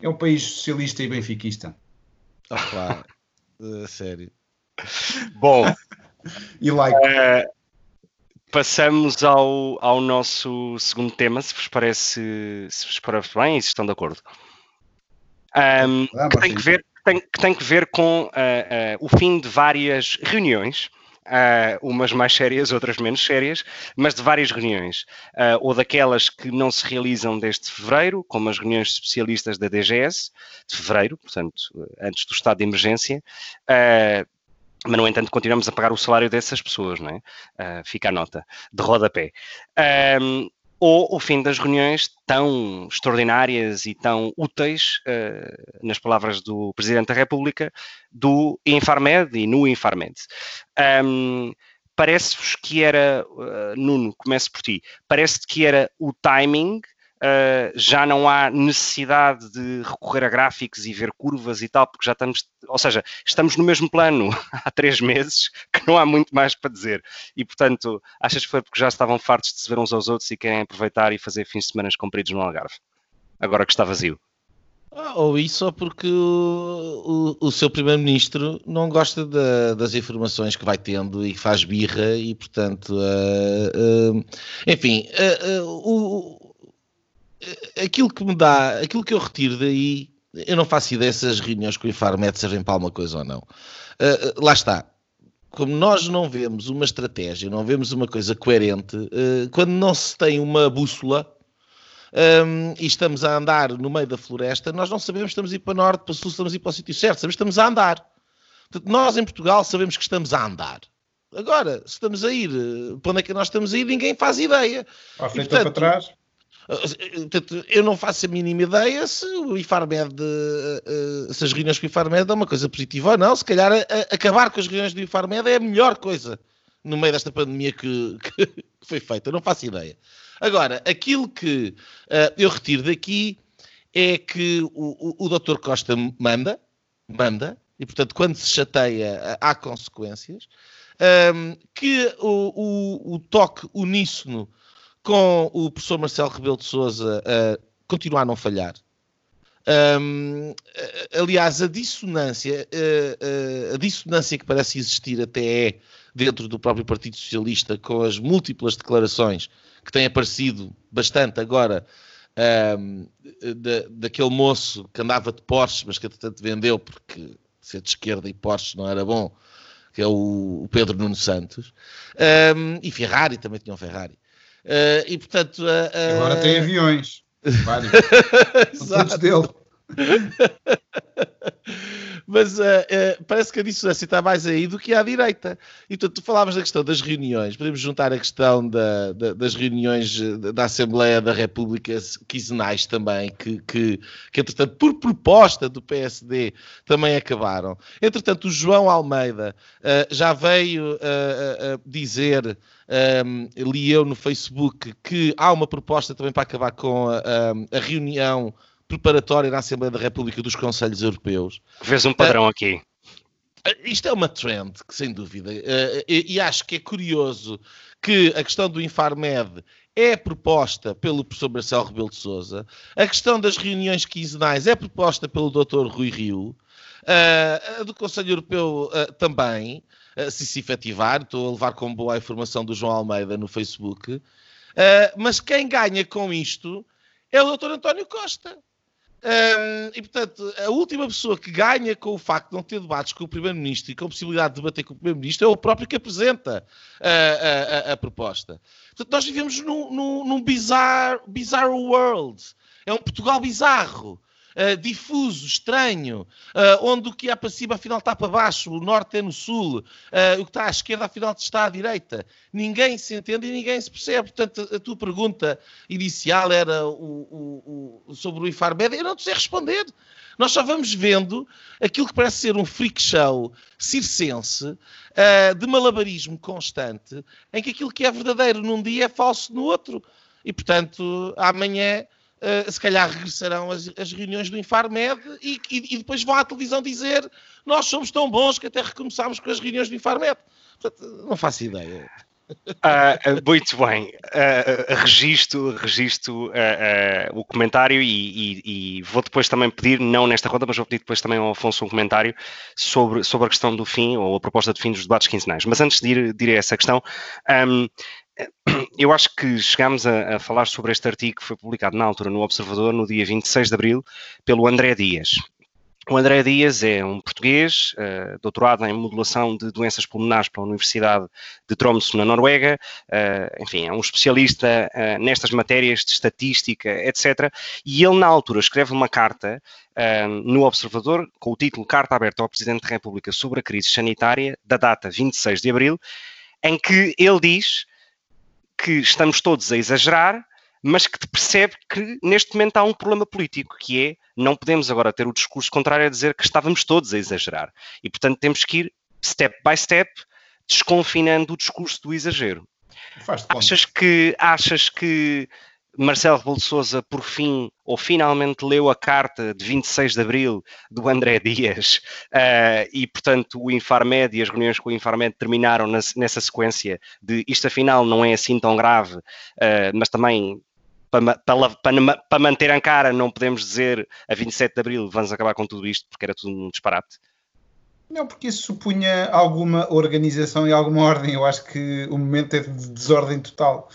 Speaker 2: É um país socialista e benfiquista.
Speaker 3: Ah, claro. Uh, sério.
Speaker 1: Bom.
Speaker 2: e like. Uh,
Speaker 1: Passamos ao, ao nosso segundo tema, se vos parece, se vos parece bem e se estão de acordo. Um, ah, que, tem que, ver, tem, que tem que ver com uh, uh, o fim de várias reuniões, uh, umas mais sérias, outras menos sérias, mas de várias reuniões, ou daquelas que não se realizam desde fevereiro, como as reuniões especialistas da DGS, de fevereiro, portanto, antes do estado de emergência, mas, no entanto, continuamos a pagar o salário dessas pessoas, não é? Uh, fica a nota de rodapé. Um, ou o fim das reuniões tão extraordinárias e tão úteis, uh, nas palavras do Presidente da República, do Infarmed e no Infarmed. Um, Parece-vos que era, uh, Nuno, começo por ti, parece-te que era o timing Uh, já não há necessidade de recorrer a gráficos e ver curvas e tal, porque já estamos, ou seja, estamos no mesmo plano há três meses, que não há muito mais para dizer. E, portanto, achas que foi porque já estavam fartos de se ver uns aos outros e querem aproveitar e fazer fins de semana compridos no Algarve, agora que está vazio?
Speaker 3: Ah, ou isso ou porque o, o, o seu primeiro-ministro não gosta de, das informações que vai tendo e faz birra e, portanto, uh, uh, enfim, aquilo que me dá, aquilo que eu retiro daí, eu não faço ideia se as reuniões com o Infarmed servem para alguma coisa ou não. Uh, lá está. Como nós não vemos uma estratégia, não vemos uma coisa coerente, uh, quando não se tem uma bússola um, e estamos a andar no meio da floresta, nós não sabemos se estamos a ir para norte, para sul, se estamos a ir para o sítio certo, sabemos que estamos a andar. Portanto, nós em Portugal sabemos que estamos a andar. Agora, se estamos a ir, para onde é que nós estamos a ir, ninguém faz ideia.
Speaker 2: Para frente ou para trás?
Speaker 3: Eu não faço a mínima ideia se o IFARMED, eh, se as reuniões com o IFARMED é uma coisa positiva ou não. Se calhar acabar com as reuniões do IFARMED é a melhor coisa no meio desta pandemia que, que, foi feita. Eu não faço ideia. Agora, aquilo que eu retiro daqui é que o, o, o Dr. Costa manda, manda, e portanto, quando se chateia, há consequências. Um, que o, o, o toque uníssono com o professor Marcelo Rebelo de Souza a continuar a não falhar. Um, aliás, a dissonância, a, a, dissonância que parece existir até é dentro do próprio Partido Socialista, com as múltiplas declarações que têm aparecido bastante agora um, da, daquele moço que andava de Porsche, mas que entretanto vendeu porque ser de esquerda e Porsche não era bom, que é o, o Pedro Nuno Santos, um, e Ferrari, também tinha um Ferrari. Uh, e portanto. Uh,
Speaker 2: Agora tem aviões. Vários. Todos dele.
Speaker 3: mas uh, uh, parece que a dissonância está mais aí do que à direita. E tu, tu falavas da questão das reuniões, podemos juntar a questão da, da, das reuniões da Assembleia da República quinzenais também, que, que, que, entretanto, por proposta do PSD, também acabaram. Entretanto, o João Almeida uh, já veio dizer. Um, li eu no Facebook que há uma proposta também para acabar com a, a, a reunião preparatória na Assembleia da República dos Conselhos Europeus.
Speaker 1: Vês um padrão uh, aqui.
Speaker 3: Isto é uma trend, que, sem dúvida, uh, e, acho que é curioso que a questão do Infarmed é proposta pelo professor Marcelo Rebelo de Sousa, a questão das reuniões quinzenais é proposta pelo Dr. Rui Rio, a do Conselho Europeu também, se se efetivar, estou a levar com boa a informação do João Almeida no Facebook, mas quem ganha com isto é o Dr. António Costa. Um, e portanto, a última pessoa que ganha com o facto de não ter debates com o Primeiro-Ministro e com a possibilidade de debater com o Primeiro-Ministro é o próprio que apresenta a, a, a proposta. Portanto, nós vivemos num, num, num bizarro, bizarro world. É um Portugal bizarro uh, difuso, estranho, uh, onde o que é para cima afinal está para baixo, o norte é no sul, uh, o que está à esquerda afinal está à direita. Ninguém se entende e ninguém se percebe. Portanto, a, tua pergunta inicial era o, o, o, sobre o Infarmed, eu não te sei responder. Nós só vamos vendo aquilo que parece ser um freak show circense uh, de malabarismo constante, em que aquilo que é verdadeiro num dia é falso no outro. E, portanto, amanhã Uh, se calhar regressarão as, as reuniões do Infarmed e, e, e, depois vão à televisão dizer nós somos tão bons que até recomeçámos com as reuniões do Infarmed. Portanto, não faço ideia.
Speaker 1: Uh, muito bem, uh, registro, registro uh, o comentário e, e, e, vou depois também pedir, não nesta ronda, mas vou pedir depois também ao Afonso um comentário sobre, sobre a questão do fim ou a proposta de fim dos debates quinzenais. Mas antes de ir, de ir a essa questão, um, eu acho que chegámos a, a, falar sobre este artigo que foi publicado na altura no Observador no dia 26 de abril pelo André Dias. O André Dias é um português, uh, doutorado em modulação de doenças pulmonares pela Universidade de Tromsø, na Noruega. Uh, enfim, é um especialista uh, nestas matérias de estatística, etc. E ele, na altura, escreve uma carta no Observador com o título Carta Aberta ao Presidente da República sobre a Crise Sanitária, da data 26 de abril, em que ele diz que estamos todos a exagerar, mas que percebe que neste momento há um problema político, que é não podemos agora ter o discurso contrário a dizer que estávamos todos a exagerar. E, portanto, temos que ir step by step desconfinando o discurso do exagero. Achas que, achas que Marcelo Rebelo de Sousa, por fim, ou finalmente leu a carta de 26 de abril do André Dias uh, e, portanto, o Infarmed e as reuniões com o Infarmed terminaram nessa sequência de isto afinal não é assim tão grave, uh, mas também para, para, manter a cara não podemos dizer a 27 de abril vamos acabar com tudo isto porque era tudo um disparate.
Speaker 2: Não, porque isso supunha alguma organização e alguma ordem. Eu acho que o momento é de desordem total.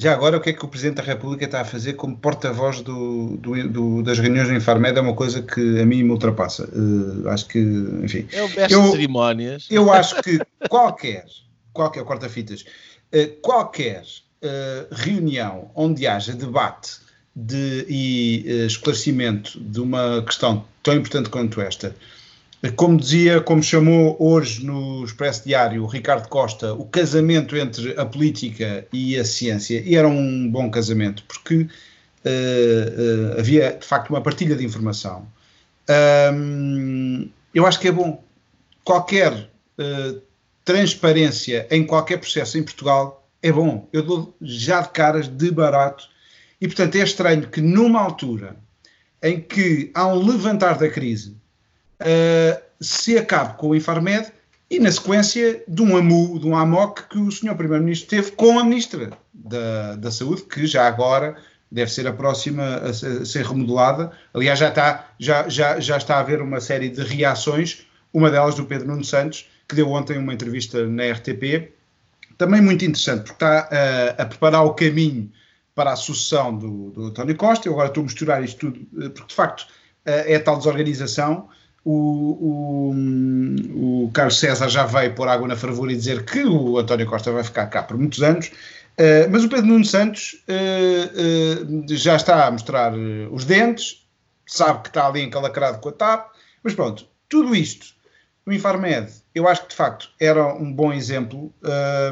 Speaker 2: Já agora, o que é que o Presidente da República está a fazer como porta-voz do, do, do, das reuniões do Infarmed é uma coisa que a mim me ultrapassa. Uh, acho que, enfim.
Speaker 3: É o mestre de cerimónias.
Speaker 2: Eu acho que qualquer, qualquer, corta-fitas, uh, qualquer uh, reunião onde haja debate de, e esclarecimento de uma questão tão importante quanto esta, como dizia, como chamou hoje no Expresso Diário Ricardo Costa, o casamento entre a política e a ciência, e era um bom casamento, porque uh, uh, havia de facto uma partilha de informação. Um, eu acho que é bom. Qualquer uh, transparência em qualquer processo em Portugal é bom. Eu dou já de caras de barato. E portanto é estranho que numa altura em que há um levantar da crise uh, se acabe com o Infarmed e na sequência de um AMU, de um AMOC que o Sr. Primeiro-Ministro teve com a Ministra da, da Saúde, que já agora deve ser a próxima a ser remodelada. Aliás, já está, já, já, já está a haver uma série de reações, uma delas do Pedro Nuno Santos, que deu ontem uma entrevista na RTP, também muito interessante, porque está uh, a preparar o caminho para a sucessão do, do António Costa. Eu agora estou a misturar isto tudo, eh, porque de facto é tal desorganização o, o, o, Carlos César já veio pôr água na fervura e dizer que o António Costa vai ficar cá por muitos anos, uh, mas o Pedro Nuno Santos uh, uh, já está a mostrar os dentes, sabe que está ali encalacrado com a TAP, mas pronto, tudo isto, o Infarmed, eu acho que de facto era um bom exemplo.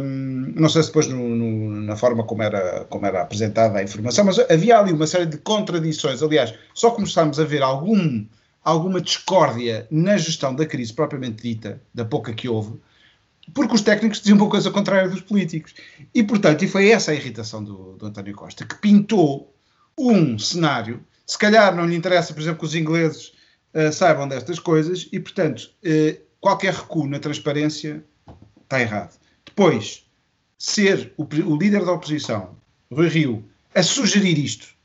Speaker 2: Um, não sei se depois no, no, na forma como era, como era apresentada a informação, mas havia ali uma série de contradições. Aliás, só começámos a ver algum, alguma discórdia na gestão da crise propriamente dita, da pouca que houve, porque os técnicos diziam uma coisa contrária dos políticos. E, portanto, e foi essa a irritação do, do António Costa, que pintou um cenário, se calhar não lhe interessa, por exemplo, que os ingleses uh, saibam destas coisas, e, portanto, uh, qualquer recuo na transparência está errado. Depois, ser o, o líder da oposição, Rui Rio, a sugerir isto,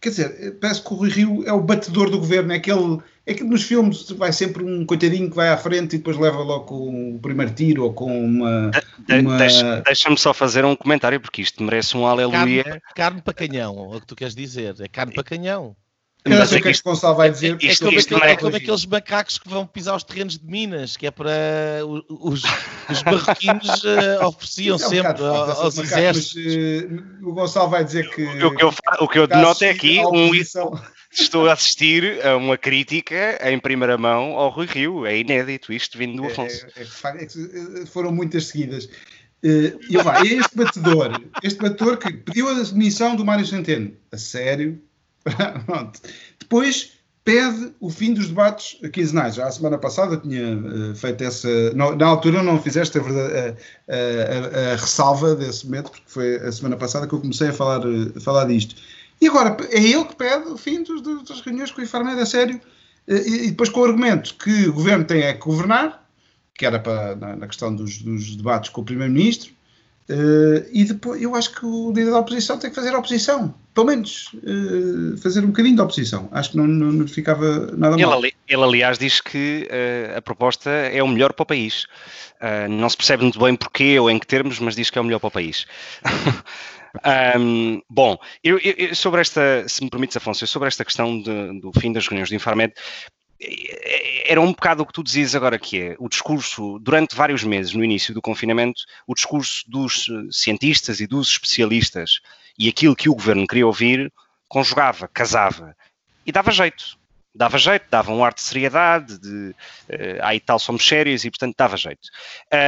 Speaker 2: quer dizer, parece que o Rui Rio é o batedor do governo, é aquele é que nos filmes vai sempre um coitadinho que vai à frente e depois leva logo com o primeiro tiro ou com uma.
Speaker 1: De, uma... Deixa-me deixa só fazer um comentário, porque isto merece um aleluia.
Speaker 3: Carne, carne para canhão, é o que tu queres dizer. É carne para canhão.
Speaker 2: Eu não sei o que este Gonçalo vai dizer.
Speaker 3: É, como, aquele, é, é como aqueles macacos que vão pisar os terrenos de Minas, que é para os, os marroquinos uh, ofereciam é um sempre aos macacos, exércitos.
Speaker 2: Mas, uh, o Gonçalo vai dizer que.
Speaker 1: O que eu, o que eu denoto é aqui um, estou a assistir a uma crítica em primeira mão ao Rui Rio. É inédito isto vindo do é, Afonso. É,
Speaker 2: é, é, foram muitas seguidas. Uh, e vai, este batedor, este batedor que pediu a demissão do Mário Centeno. A sério? Depois pede o fim dos debates quinzenais. Já a semana passada tinha uh, feito essa. Na, altura não fizeste a, verdade, a, a, a, ressalva desse momento, porque foi a semana passada que eu comecei a falar, a falar disto. E agora é ele que pede o fim dos, das reuniões com o Infarmed, a sério, e, e, depois com o argumento que o governo tem é que governar, que era para, na, na questão dos, dos, debates com o Primeiro-Ministro, uh, e depois eu acho que o líder da oposição tem que fazer a oposição, pelo menos uh, fazer um bocadinho de oposição. Acho que não, não, não ficava nada mal.
Speaker 1: Ele, ele aliás, diz que uh, a proposta é o melhor para o país. não se percebe muito bem porquê ou em que termos, mas diz que é o melhor para o país. Um, bom, eu, eu, sobre esta, se me permites, Afonso, sobre esta questão de, do fim das reuniões do Infarmed, era um bocado o que tu dizias agora, que é o discurso, durante vários meses, no início do confinamento, o discurso dos cientistas e dos especialistas e aquilo que o governo queria ouvir, conjugava, casava e dava jeito. Dava jeito, dava um ar de seriedade, de uh, aí tal somos sérios e portanto dava jeito.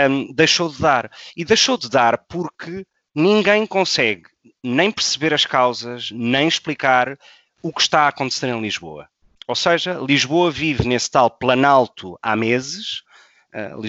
Speaker 1: Um, deixou de dar. E deixou de dar porque ninguém consegue nem perceber as causas, nem explicar o que está a acontecer em Lisboa. Ou seja, Lisboa vive nesse tal planalto há meses,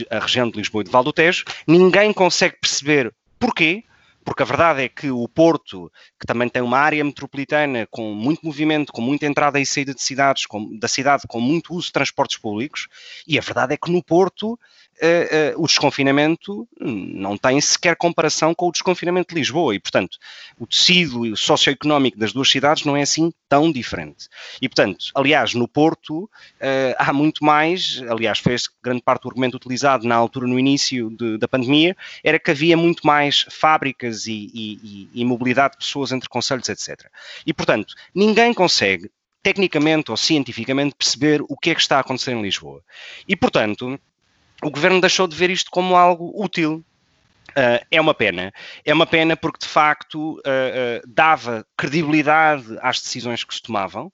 Speaker 1: a região de Lisboa e de Val do Tejo, ninguém consegue perceber porquê, porque a verdade é que o Porto, que também tem uma área metropolitana com muito movimento, com muita entrada e saída de cidades, com, da cidade, com muito uso de transportes públicos, e a verdade é que no Porto uh, o desconfinamento não tem sequer comparação com o desconfinamento de Lisboa e, portanto, o tecido socioeconómico das duas cidades não é assim tão diferente. E, portanto, aliás, no Porto uh, há muito mais, aliás, foi grande parte do argumento utilizado na altura, no início de, da pandemia, era que havia muito mais fábricas e, e, e mobilidade de pessoas entre conselhos, etc. E, portanto, ninguém consegue tecnicamente ou cientificamente perceber o que é que está a acontecer em Lisboa. E, portanto, o governo deixou de ver isto como algo útil. Uh, é uma pena. É uma pena porque, de facto, uh, uh, dava credibilidade às decisões que se tomavam,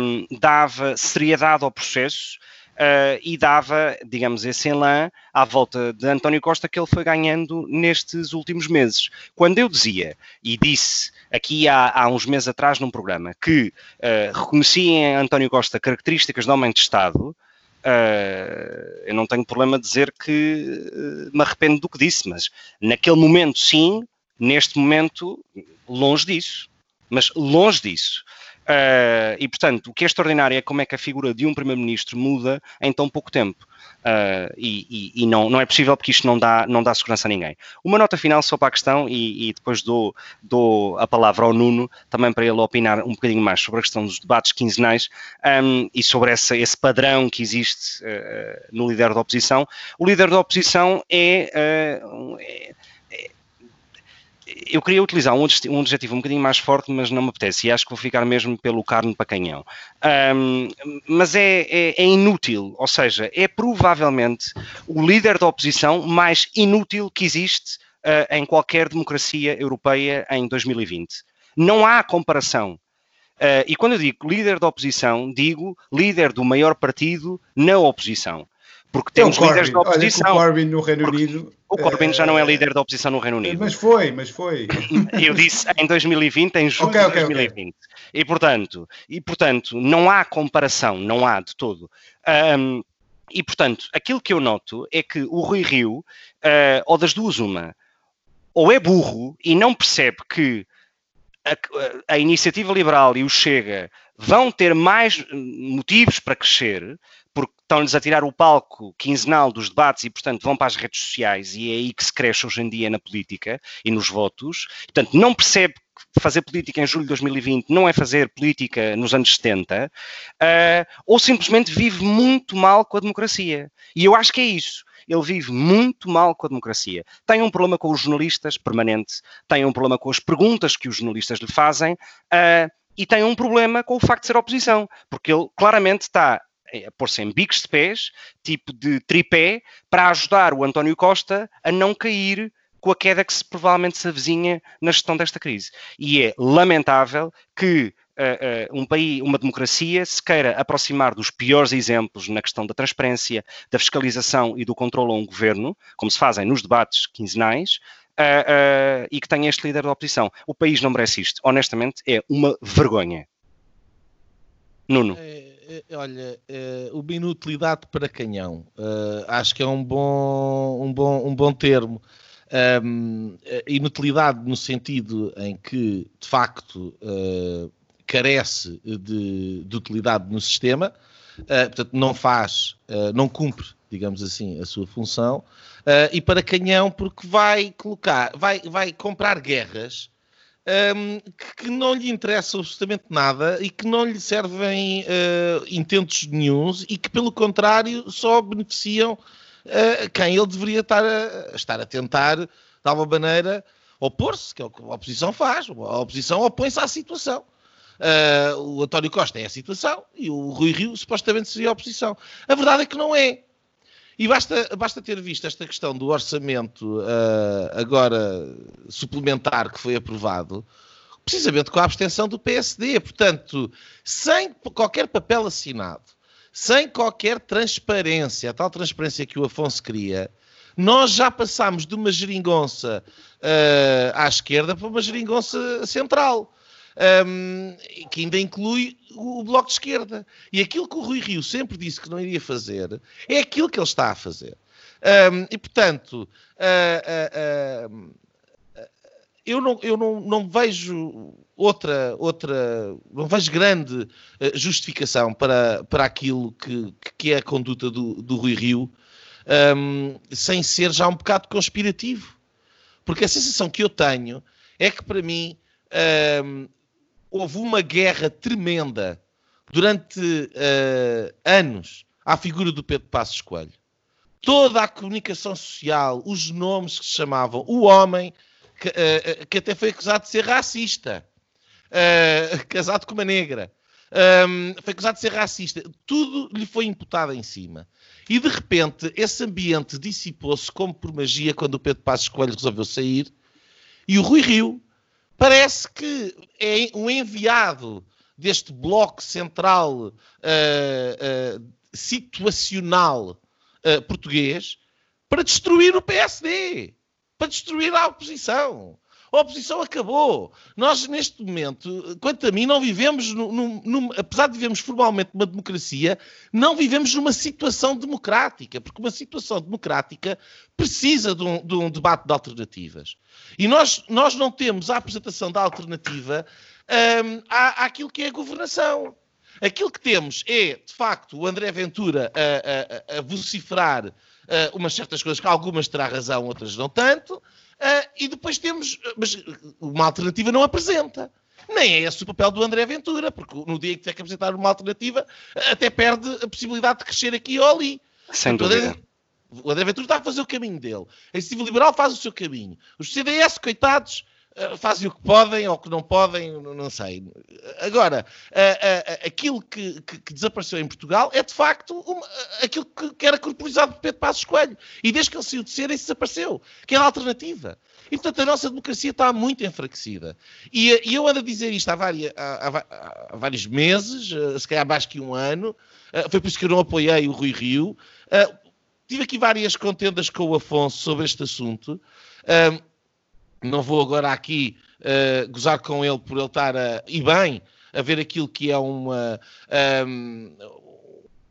Speaker 1: um, dava seriedade ao processo e dava, digamos, esse elan à volta de António Costa que ele foi ganhando nestes últimos meses. Quando eu dizia, e disse aqui há, há uns meses atrás num programa, que reconhecia em António Costa características de homem de Estado, Uh, eu não tenho problema de dizer que uh, me arrependo do que disse, mas naquele momento sim, neste momento longe disso. Mas longe disso. Uh, e, portanto, o que é extraordinário é como é que a figura de um Primeiro-Ministro muda em tão pouco tempo. Uh, e, e, e não, não, é possível porque isto não dá, não dá segurança a ninguém. Uma nota final só para a questão e, e, depois dou, dou a palavra ao Nuno também para ele opinar um bocadinho mais sobre a questão dos debates quinzenais um, e sobre essa, esse padrão que existe uh, no líder da oposição. O líder da oposição é, uh, é eu queria utilizar um, um adjetivo um bocadinho mais forte, mas não me apetece, e acho que vou ficar mesmo pelo carne para canhão. Um, mas é, é, é, inútil, ou seja, é provavelmente o líder da oposição mais inútil que existe uh, em qualquer democracia europeia em 2020. Não há comparação. Uh, e quando eu digo líder da oposição, digo líder do maior partido na oposição. Porque é temos líderes da oposição.
Speaker 2: O Corbyn no Reino Unido.
Speaker 1: O Corbyn já não é líder da oposição no Reino Unido.
Speaker 2: Mas foi, mas foi.
Speaker 1: Eu disse em 2020, em julho okay, okay, de 2020. Okay. E, portanto, e, portanto, não há comparação, não há de todo. Um, e, portanto, aquilo que eu noto é que o Rui Rio, uh, ou das duas uma, ou é burro e não percebe que a, a, iniciativa liberal e o Chega vão ter mais motivos para crescer, estão-lhes a tirar o palco quinzenal dos debates e, portanto, vão para as redes sociais e é aí que se cresce hoje em dia na política e nos votos. Portanto, não percebe que fazer política em julho de 2020 não é fazer política nos anos 70, uh, eh, ou simplesmente vive muito mal com a democracia. E eu acho que é isso ele vive muito mal com a democracia. Tem um problema com os jornalistas permanente, tem um problema com as perguntas que os jornalistas lhe fazem uh, e tem um problema com o facto de ser oposição, porque ele claramente está a pôr-se em bicos de pés, tipo de tripé, para ajudar o António Costa a não cair com a queda que se, provavelmente se avizinha na gestão desta crise. E é lamentável que uh, uh, um país, uma democracia se queira aproximar dos piores exemplos na questão da transparência, da fiscalização e do controle a um governo, como se fazem nos debates quinzenais, uh, e que tenha este líder da oposição. O país não merece isto. Honestamente, é uma vergonha. Nuno.
Speaker 3: É, é, olha, é, uma inutilidade para canhão. Uh, acho que é um bom, um bom, um bom termo. Inutilidade no sentido em que, de facto, uh, carece de, de, utilidade no sistema, uh, portanto, não faz, não cumpre, digamos assim, a sua função, e para canhão, porque vai colocar, vai, vai comprar guerras um, que, que, não lhe interessam absolutamente nada e que não lhe servem uh, intentos nenhums e que, pelo contrário, só beneficiam uh, quem ele deveria estar a, estar a tentar, de alguma maneira, opor-se, que é o que a oposição faz. A oposição opõe-se à situação. Uh, o António Costa é a situação e o Rui Rio supostamente seria a oposição. A verdade é que não é. E basta, basta ter visto esta questão do orçamento uh, agora suplementar que foi aprovado, precisamente com a abstenção do PSD. Portanto, sem qualquer papel assinado, sem qualquer transparência, a tal transparência que o Afonso queria, nós já passámos de uma geringonça uh, à esquerda para uma geringonça central um, que ainda inclui o Bloco de Esquerda. E aquilo que o Rui Rio sempre disse que não iria fazer é aquilo que ele está a fazer. Um, e, portanto, uh, uh, uh, eu, não, eu não, não vejo outra, outra, não vejo grande justificação para, para aquilo que, que é a conduta do, do Rui Rio, um, sem ser já um bocado conspirativo. Porque a sensação que eu tenho é que, para mim, um, houve uma guerra tremenda durante uh, anos à figura do Pedro Passos Coelho. Toda a comunicação social, os nomes que se chamavam, o homem que, uh, que até foi acusado de ser racista, uh, casado com uma negra, um, foi acusado de ser racista, tudo lhe foi imputado em cima. E de repente esse ambiente dissipou-se como por magia quando o Pedro Passos Coelho resolveu sair e o Rui Rio parece que é um enviado deste bloco central uh, uh, situacional uh, português para destruir o PSD, para destruir a oposição. A oposição acabou. Nós, neste momento, quanto a mim, não vivemos, num, num, apesar de vivemos formalmente numa democracia, não vivemos numa situação democrática, porque uma situação democrática precisa de um, de um debate de alternativas. E nós, nós não temos a apresentação da alternativa um, à, àquilo que é a governação. Aquilo que temos é, de facto, o André Ventura a, a, a vociferar uh, umas certas coisas que algumas terá razão, outras não tanto, Uh, e depois temos. Mas uma alternativa não apresenta. Nem é esse o papel do André Ventura, porque no dia que tiver que apresentar uma alternativa, até perde a possibilidade de crescer aqui ou ali.
Speaker 1: Sem dúvida.
Speaker 3: O André Ventura está a fazer o caminho dele. A iniciativa liberal faz o seu caminho. Os CDS, coitados, fazem o que podem ou que não podem, não sei. Agora, aquilo que, que, que, desapareceu em Portugal é de facto uma, aquilo que, que, era corporizado por Pedro Passos Coelho. E desde que ele saiu de ser, isso desapareceu, que era a alternativa. E portanto a nossa democracia está muito enfraquecida. E, e eu ando a dizer isto há, várias, há, há, há, vários meses, eh, se calhar mais que um ano, eh, foi por isso que eu não apoiei o Rui Rio. Tive aqui várias contendas com o Afonso sobre este assunto. Não vou agora aqui uh, gozar com ele por ele estar, a, e bem, a ver aquilo que é uma. Um,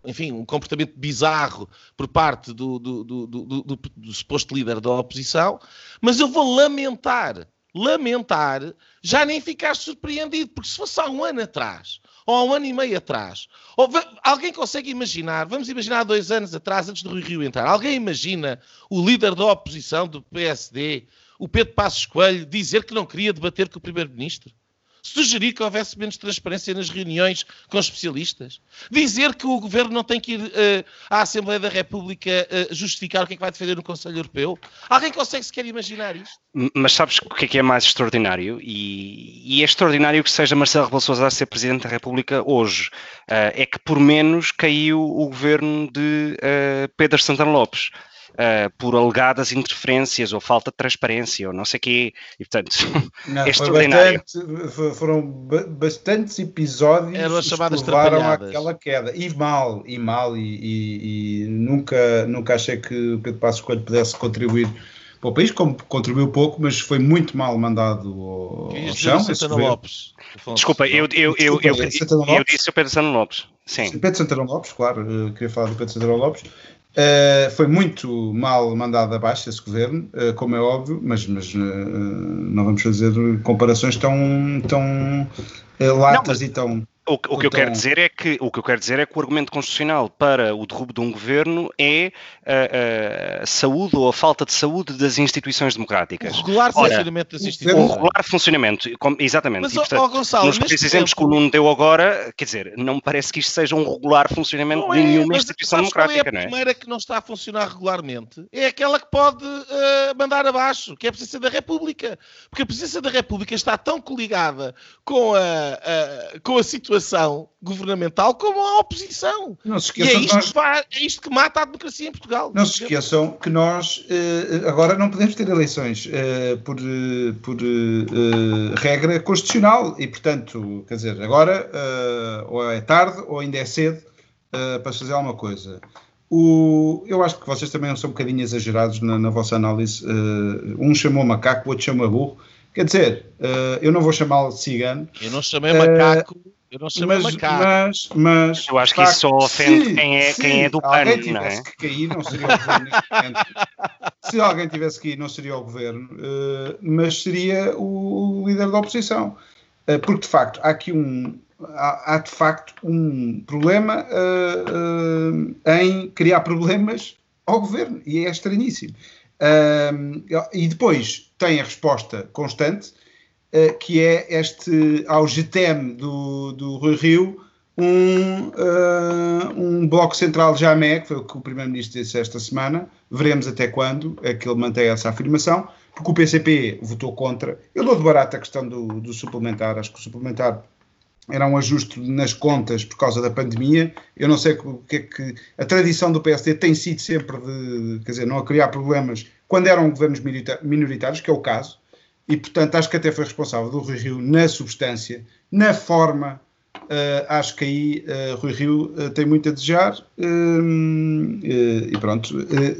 Speaker 3: enfim, um comportamento bizarro por parte do, do, do, do, do suposto líder da oposição, mas eu vou lamentar, lamentar, já nem ficar surpreendido, porque se fosse há um ano atrás, ou há um ano e meio atrás, ou, alguém consegue imaginar, vamos imaginar dois anos atrás, antes do Rui Rio entrar, alguém imagina o líder da oposição do PSD o Pedro Passos Coelho dizer que não queria debater com o Primeiro-Ministro? Sugerir que houvesse menos transparência nas reuniões com especialistas? Dizer que o Governo não tem que ir uh, à Assembleia da República uh, justificar o que é que vai defender no Conselho Europeu? Alguém consegue sequer imaginar isto?
Speaker 1: Mas sabes o que é que é mais extraordinário? E, e é extraordinário que seja Marcelo Rebelo Sousa a ser Presidente da República hoje. Uh, é que por menos caiu o Governo de Pedro Santana Lopes uh, por alegadas interferências ou falta de transparência ou não sei o quê. E, portanto,
Speaker 2: não, é extraordinário. Bastante, foram bastantes episódios que levaram àquela queda. E mal, e mal, e, e, e, nunca, nunca achei que o Pedro Passos Coelho pudesse contribuir para o país, como contribuiu pouco, mas foi muito mal mandado ao, ao chão.
Speaker 3: Santana Lopes.
Speaker 1: Desculpa, eu, eu, eu, eu, eu, eu disse o Pedro Santana Lopes. Sim.
Speaker 2: Pedro Santana Lopes, claro, eh, queria falar do Pedro Santana Lopes. Uh, foi muito mal mandado abaixo esse governo, uh, como é óbvio, mas, mas uh, não vamos fazer comparações tão, tão latas não, e tão.
Speaker 1: O, o que eu quero dizer é que o que eu quero dizer é que o argumento constitucional para o derrubo de um governo é a, a saúde ou a falta de saúde das instituições democráticas.
Speaker 3: O regular Ora, funcionamento das instituições.
Speaker 1: O regular funcionamento, exatamente.
Speaker 3: Mas, e, portanto, ó, Gonçalo,
Speaker 1: nos três exemplos tempo... que o Nuno deu agora, quer dizer, não me parece que isto seja um regular funcionamento não de nenhuma é, instituição democrática,
Speaker 3: é
Speaker 1: não
Speaker 3: é? A primeira que não está a funcionar regularmente é aquela que pode uh, mandar abaixo, que é a Presidência da República. Porque a Presidência da República está tão coligada com a, a com a situação situação governamental como a oposição. Não se esqueçam e é isto, nós... que vai, é isto que mata a democracia em Portugal.
Speaker 2: Não se esqueçam que nós uh, agora não podemos ter eleições uh, por, uh, por regra constitucional e, portanto, quer dizer, agora ou é tarde ou ainda é cedo para fazer alguma coisa. O, eu acho que vocês também são um bocadinho exagerados na, na vossa análise. um chamou macaco, o outro chama burro. Quer dizer, eu não vou chamá-lo de cigano.
Speaker 3: Eu não chamei macaco eu não sei mas,
Speaker 2: mas, mas,
Speaker 1: Eu acho que isso só ofende se, quem, é, quem é do PAN,
Speaker 2: não é? que cair, não seria o governo. Se alguém tivesse que cair, não seria o governo, uh, mas seria o, líder da oposição. Uh, porque, de facto, há aqui um, há, há de facto um problema uh, em criar problemas ao governo, e é estranhíssimo. e depois tem a resposta constante uh, que é este, ao GTM do, do Rui Rio, um, uh, um bloco central jamé, que foi o que o Primeiro-Ministro disse esta semana, veremos até quando é que ele mantém essa afirmação, porque o PCP votou contra. Eu dou de barato a questão do, do suplementar, acho que o suplementar era um ajuste nas contas por causa da pandemia. Eu não sei o que é que. A tradição do PSD tem sido sempre de, quer dizer, não a criar problemas quando eram governos minoritários, que é o caso e, portanto, acho que até foi responsável do Rui Rio na substância, na forma. Uh, acho que aí uh, Rui Rio uh, tem muito a desejar e pronto,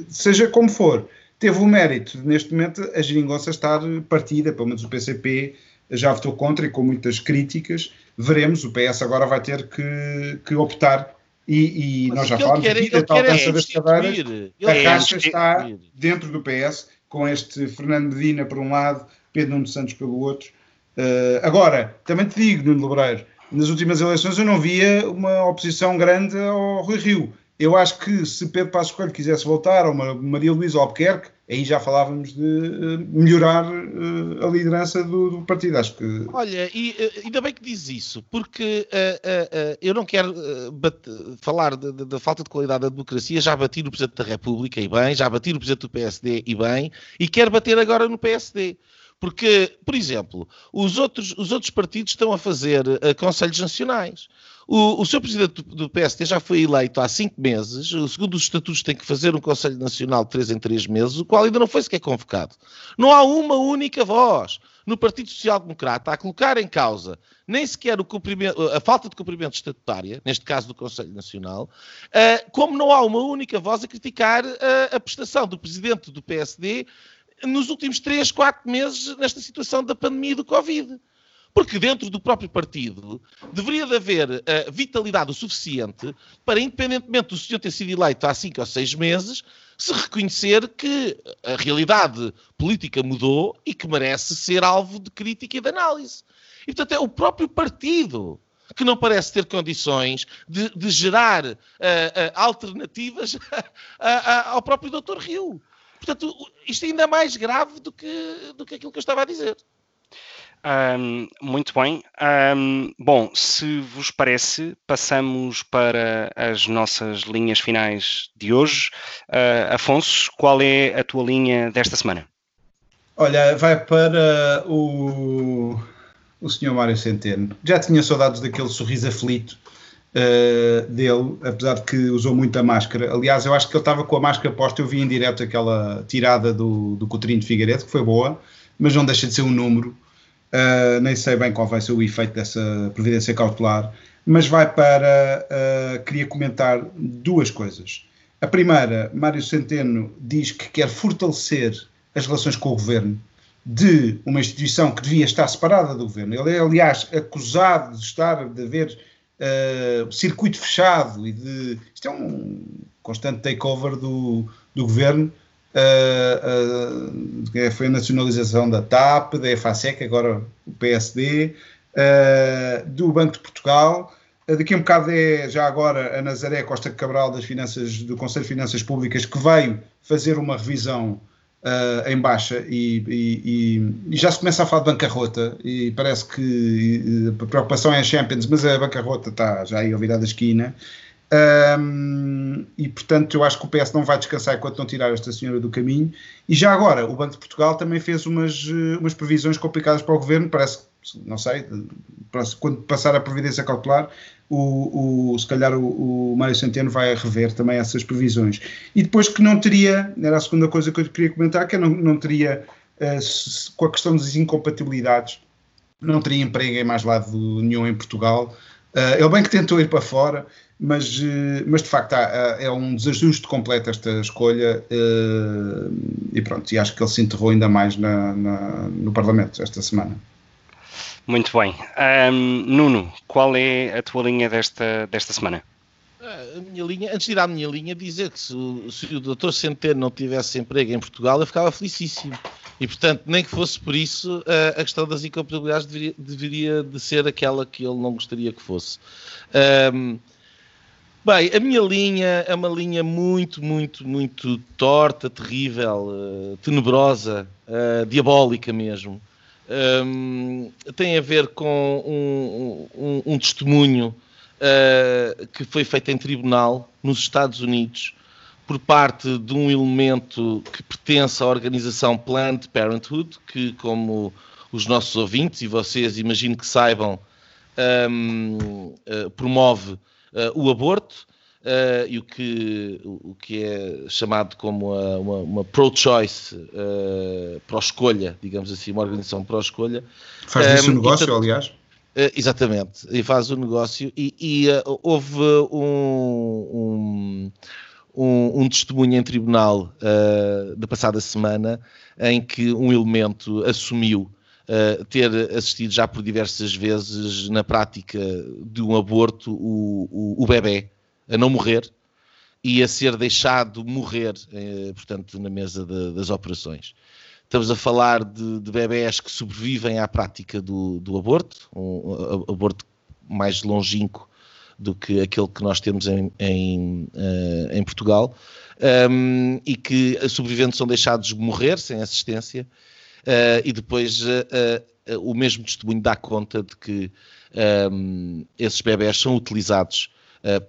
Speaker 2: seja como for, teve o mérito de, neste momento a geringonça estar partida, pelo menos o PCP já votou contra e com muitas críticas. Veremos, o PS agora vai ter que, que optar e, e nós já falamos aqui da tal dança é das cadeiras. A caixa está dentro do PS, com este Fernando Medina por um lado, Pedro Nuno Santos pelo outro. Uh, agora, também te digo, Nuno Lebreiro, nas últimas eleições eu não via uma oposição grande ao Rui Rio. Eu acho que se Pedro Passos Coelho quisesse voltar, ou Maria Luísa Albuquerque, aí já falávamos de uh, melhorar uh, a liderança do, do, partido. Acho que.
Speaker 3: Olha, e ainda bem que diz isso, porque eu não quero falar da falta de qualidade da democracia, já bati no Presidente da República e bem, já bati no Presidente do PSD e bem, e quero bater agora no PSD Porque, por exemplo, os outros, os outros partidos estão a fazer uh, conselhos nacionais. O, o seu presidente do, do PSD já foi eleito há cinco meses, segundo os estatutos tem que fazer um Conselho Nacional de três em três meses, o qual ainda não foi sequer convocado. Não há uma única voz no Partido Social Democrata a colocar em causa nem sequer a falta de cumprimento estatutária, neste caso do Conselho Nacional, uh, como não há uma única voz a criticar uh, a prestação do presidente do PSD nos últimos três, quatro meses nesta situação da pandemia do Covid. Porque dentro do próprio partido deveria de haver uh, vitalidade o suficiente para, independentemente do senhor ter sido eleito há cinco ou seis meses, se reconhecer que a realidade política mudou e que merece ser alvo de crítica e de análise. E, portanto, é o próprio partido que não parece ter condições de, de gerar uh, uh, alternativas ao próprio Dr. Rio. Portanto, isto é ainda mais grave do que, do que aquilo que eu estava a dizer.
Speaker 1: Um, muito bem. Um, bom, se vos parece, passamos para as nossas linhas finais de hoje. Uh, Afonso, qual é a tua linha desta semana?
Speaker 2: Olha, vai para o, o senhor Mário Centeno. Já tinha saudades daquele sorriso aflito uh, dele, apesar de que usou muita máscara. Aliás, eu acho que ele estava com a máscara posta. Eu vi em direto aquela tirada do, do Coutinho de Figueiredo, que foi boa, mas não deixa de ser um número. Uh, nem sei bem qual vai ser o efeito dessa providência cautelar, mas vai para. Uh, queria comentar duas coisas. A primeira, Mário Centeno diz que quer fortalecer as relações com o governo de uma instituição que devia estar separada do governo. Ele é, aliás, acusado de estar, de haver uh, circuito fechado e de. Isto é um constante takeover do, do governo uh, uh, foi a nacionalização da TAP, da EFASEC, agora o PSD, do Banco de Portugal. Daqui a um bocado é já agora a Nazaré Costa Cabral das Finanças, do Conselho de Finanças Públicas que veio fazer uma revisão uh, em baixa e, e, e, já se começa a falar de bancarrota e parece que a preocupação é a Champions, mas a bancarrota está já aí ao virar da esquina. Um, e portanto eu acho que o PS não vai descansar enquanto não tirar esta senhora do caminho. E já agora, o Banco de Portugal também fez umas, eh, umas previsões complicadas para o governo, parece não sei, quando passar a providência cautelar, o, o, se calhar o, o Mário Centeno vai rever também essas previsões. E depois que não teria, era a segunda coisa que eu queria comentar, que não, não teria, uh, com a questão das incompatibilidades, não teria emprego em mais lado nenhum em Portugal. Uh, ele bem que tentou ir para fora, mas, uh, mas de facto há, é um desajuste completo esta escolha uh, e pronto, e acho que ele se enterrou ainda mais na, na, no Parlamento esta semana.
Speaker 1: Muito bem. Um, Nuno, qual é a tua linha desta, desta semana?
Speaker 3: A minha linha, antes de ir à minha linha, dizer que se, se o Dr. Centeno não tivesse emprego em Portugal, eu ficava felicíssimo. E, portanto, nem que fosse por isso, a, a questão das incompatibilidades deveria, deveria, de ser aquela que ele não gostaria que fosse. Um, bem, a minha linha é uma linha muito, muito, muito torta, terrível, uh, tenebrosa, uh, diabólica mesmo um, tem a ver com um, um, um testemunho uh, que foi feito em tribunal nos Estados Unidos por parte de um elemento que pertence à organização Planned Parenthood, que, como os nossos ouvintes e vocês imagino que saibam, uh, promove uh, o aborto uh, e o que, o, que é chamado como uma, uma, uma pro-choice, uh, pró-escolha, digamos assim, uma organização pró-escolha.
Speaker 2: Faz um, negócio, e, aliás?
Speaker 3: Uh, exatamente, e faz o negócio. E, e houve um, um, um, testemunho em tribunal da passada semana em que um elemento assumiu uh, ter assistido já por diversas vezes na prática de um aborto o, o, o bebê a não morrer e a ser deixado morrer, eh, portanto, na mesa de, das operações. Estamos a falar de, de bebés que sobrevivem à prática do, do aborto, um, aborto mais longínquo do que aquele que nós temos em, em, uh, em Portugal, um, e que sobreviventes são deixados morrer sem assistência, uh, e depois uh, o mesmo testemunho dá conta de que um, esses bebés são utilizados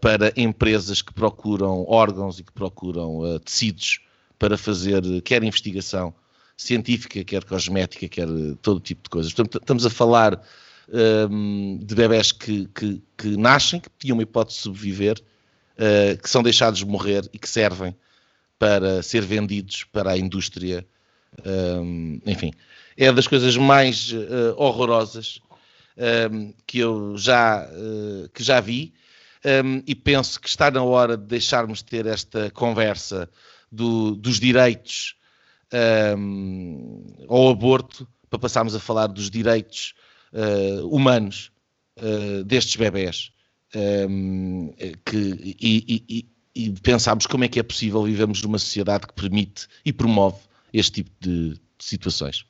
Speaker 3: para empresas que procuram órgãos e que procuram uh, tecidos para fazer quer investigação, científica, quer cosmética, quer todo tipo de coisas. Portanto, estamos a falar um, de bebés que, que, que, nascem, que tinham uma hipótese de sobreviver, uh, que são deixados morrer e que servem para ser vendidos para a indústria. Um, enfim, é das coisas mais uh, horrorosas um, que eu já, uh, que já vi um, e penso que está na hora de deixarmos de ter esta conversa do, dos direitos ao aborto para passarmos a falar dos direitos uh, humanos uh, destes bebés um, que, e, e, e pensámos como é que é possível vivermos numa sociedade que permite e promove este tipo de, situações.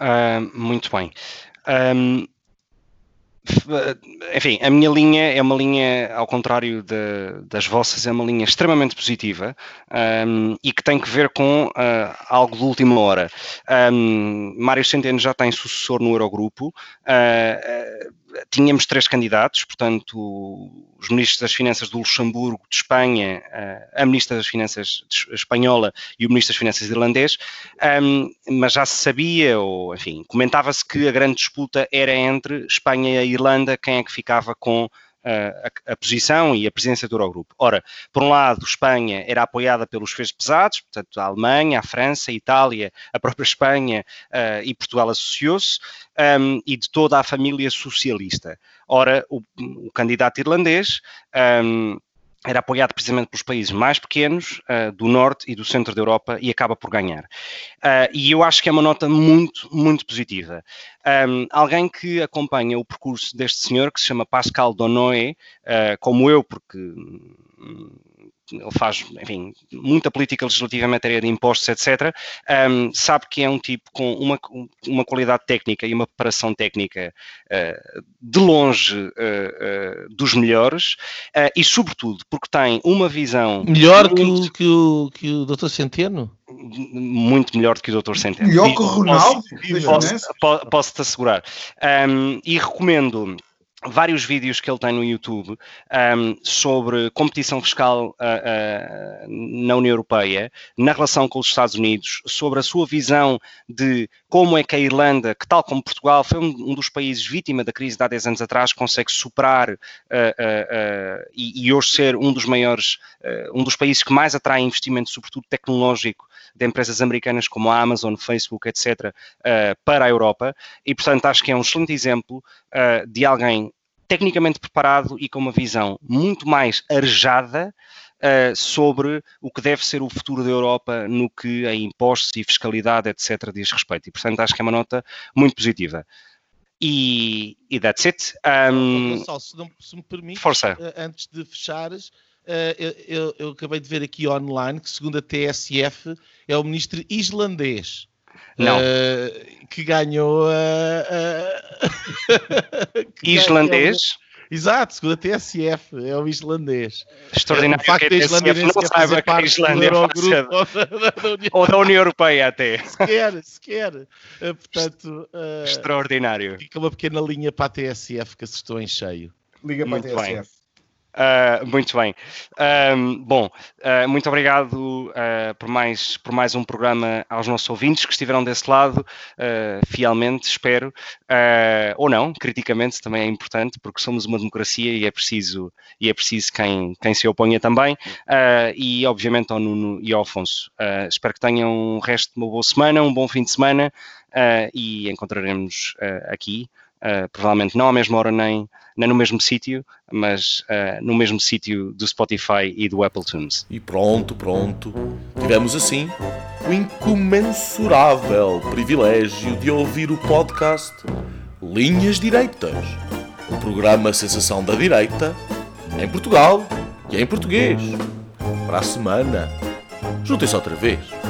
Speaker 1: Uh, muito bem. Um, enfim, a minha linha é uma linha, ao contrário de, das vossas, é uma linha extremamente positiva um, e que tem que ver com uh, algo de última hora. Um, Mário Centeno já tem sucessor no Eurogrupo. Uh, tínhamos três candidatos, portanto, os ministros das Finanças do Luxemburgo, de Espanha, a ministra das Finanças espanhola e o ministro das Finanças irlandês, mas já se sabia, ou enfim, comentava-se que a grande disputa era entre Espanha e a Irlanda, quem é que ficava com a, a, posição e a presença do Eurogrupo. Ora, por um lado, Espanha era apoiada pelos pesos pesados, portanto, a Alemanha, a França, a Itália, a própria Espanha uh, e Portugal associou-se, um, e de toda a família socialista. Ora, o, o candidato irlandês. Um, era apoiado precisamente pelos países mais pequenos uh, do norte e do centro da Europa e acaba por ganhar. Uh, e eu acho que é uma nota muito, muito positiva. Um, alguém que acompanha o percurso deste senhor, que se chama Pascal Donoé, uh, como eu, porque hum, ele faz, enfim, muita política legislativa em matéria de impostos, etc., um, sabe que é um tipo com uma, uma qualidade técnica e uma preparação técnica uh, de longe uh, uh, dos melhores e, sobretudo, porque tem uma visão...
Speaker 3: Melhor muito... que, o, que, o, que o Dr. Centeno?
Speaker 1: Muito melhor do que o Dr. Centeno.
Speaker 2: Melhor que o Ronaldo?
Speaker 1: Posso-te posso, posso assegurar. Um, e recomendo vários vídeos que ele tem no YouTube um, sobre competição fiscal uh, uh, na União Europeia, na relação com os Estados Unidos, sobre a sua visão de como é que a Irlanda, que tal como Portugal, foi um, um dos países vítima da crise de há 10 anos atrás, consegue superar uh, e, e, hoje ser um dos maiores, um dos países que mais atrai investimento, sobretudo tecnológico, de empresas americanas como a Amazon, Facebook, etc., uh, para a Europa. E, portanto, acho que é um excelente exemplo uh, de alguém tecnicamente preparado e com uma visão muito mais arejada uh, sobre o que deve ser o futuro da Europa no que a impostos e fiscalidade, etc., diz respeito. E, portanto, acho que é uma nota muito positiva. E, e that's it. Um,
Speaker 3: Gonçalo, se, não, se me permite,
Speaker 1: força.
Speaker 3: antes de fechares, Uh, eu, eu, eu, acabei de ver aqui online que, segundo a TSF, é o ministro islandês. Uh, que ganhou. Uh,
Speaker 1: que islandês?
Speaker 3: Exato, segundo a TSF, é o islandês.
Speaker 1: Extraordinário o facto que a TSF não saiba que a Islândia é ou da União Europeia até.
Speaker 3: Sequer, sequer. Uh, portanto,
Speaker 1: uh, Extraordinário.
Speaker 3: Fica uma pequena linha para a TSF que assustou em cheio.
Speaker 2: Liga para Muito a TSF. Bem.
Speaker 1: Uh, muito bem. Bom, uh, muito obrigado uh, por, mais, por mais um programa aos nossos ouvintes que estiveram desse lado, fielmente, espero, ou não, criticamente também é importante, porque somos uma democracia e é preciso, e é preciso quem, quem se oponha também, e obviamente ao Nuno e ao Afonso. espero que tenham um resto de uma boa semana, um bom fim de semana, e encontraremos aqui uh, provavelmente não à mesma hora nem, nem no mesmo sítio, mas uh, no mesmo sítio do Spotify e do Apple Tunes.
Speaker 4: E pronto, pronto. Tivemos assim o incomensurável privilégio de ouvir o podcast Linhas Direitas, o programa Sensação da Direita, em Portugal e em português. Para a semana, juntem-se outra vez.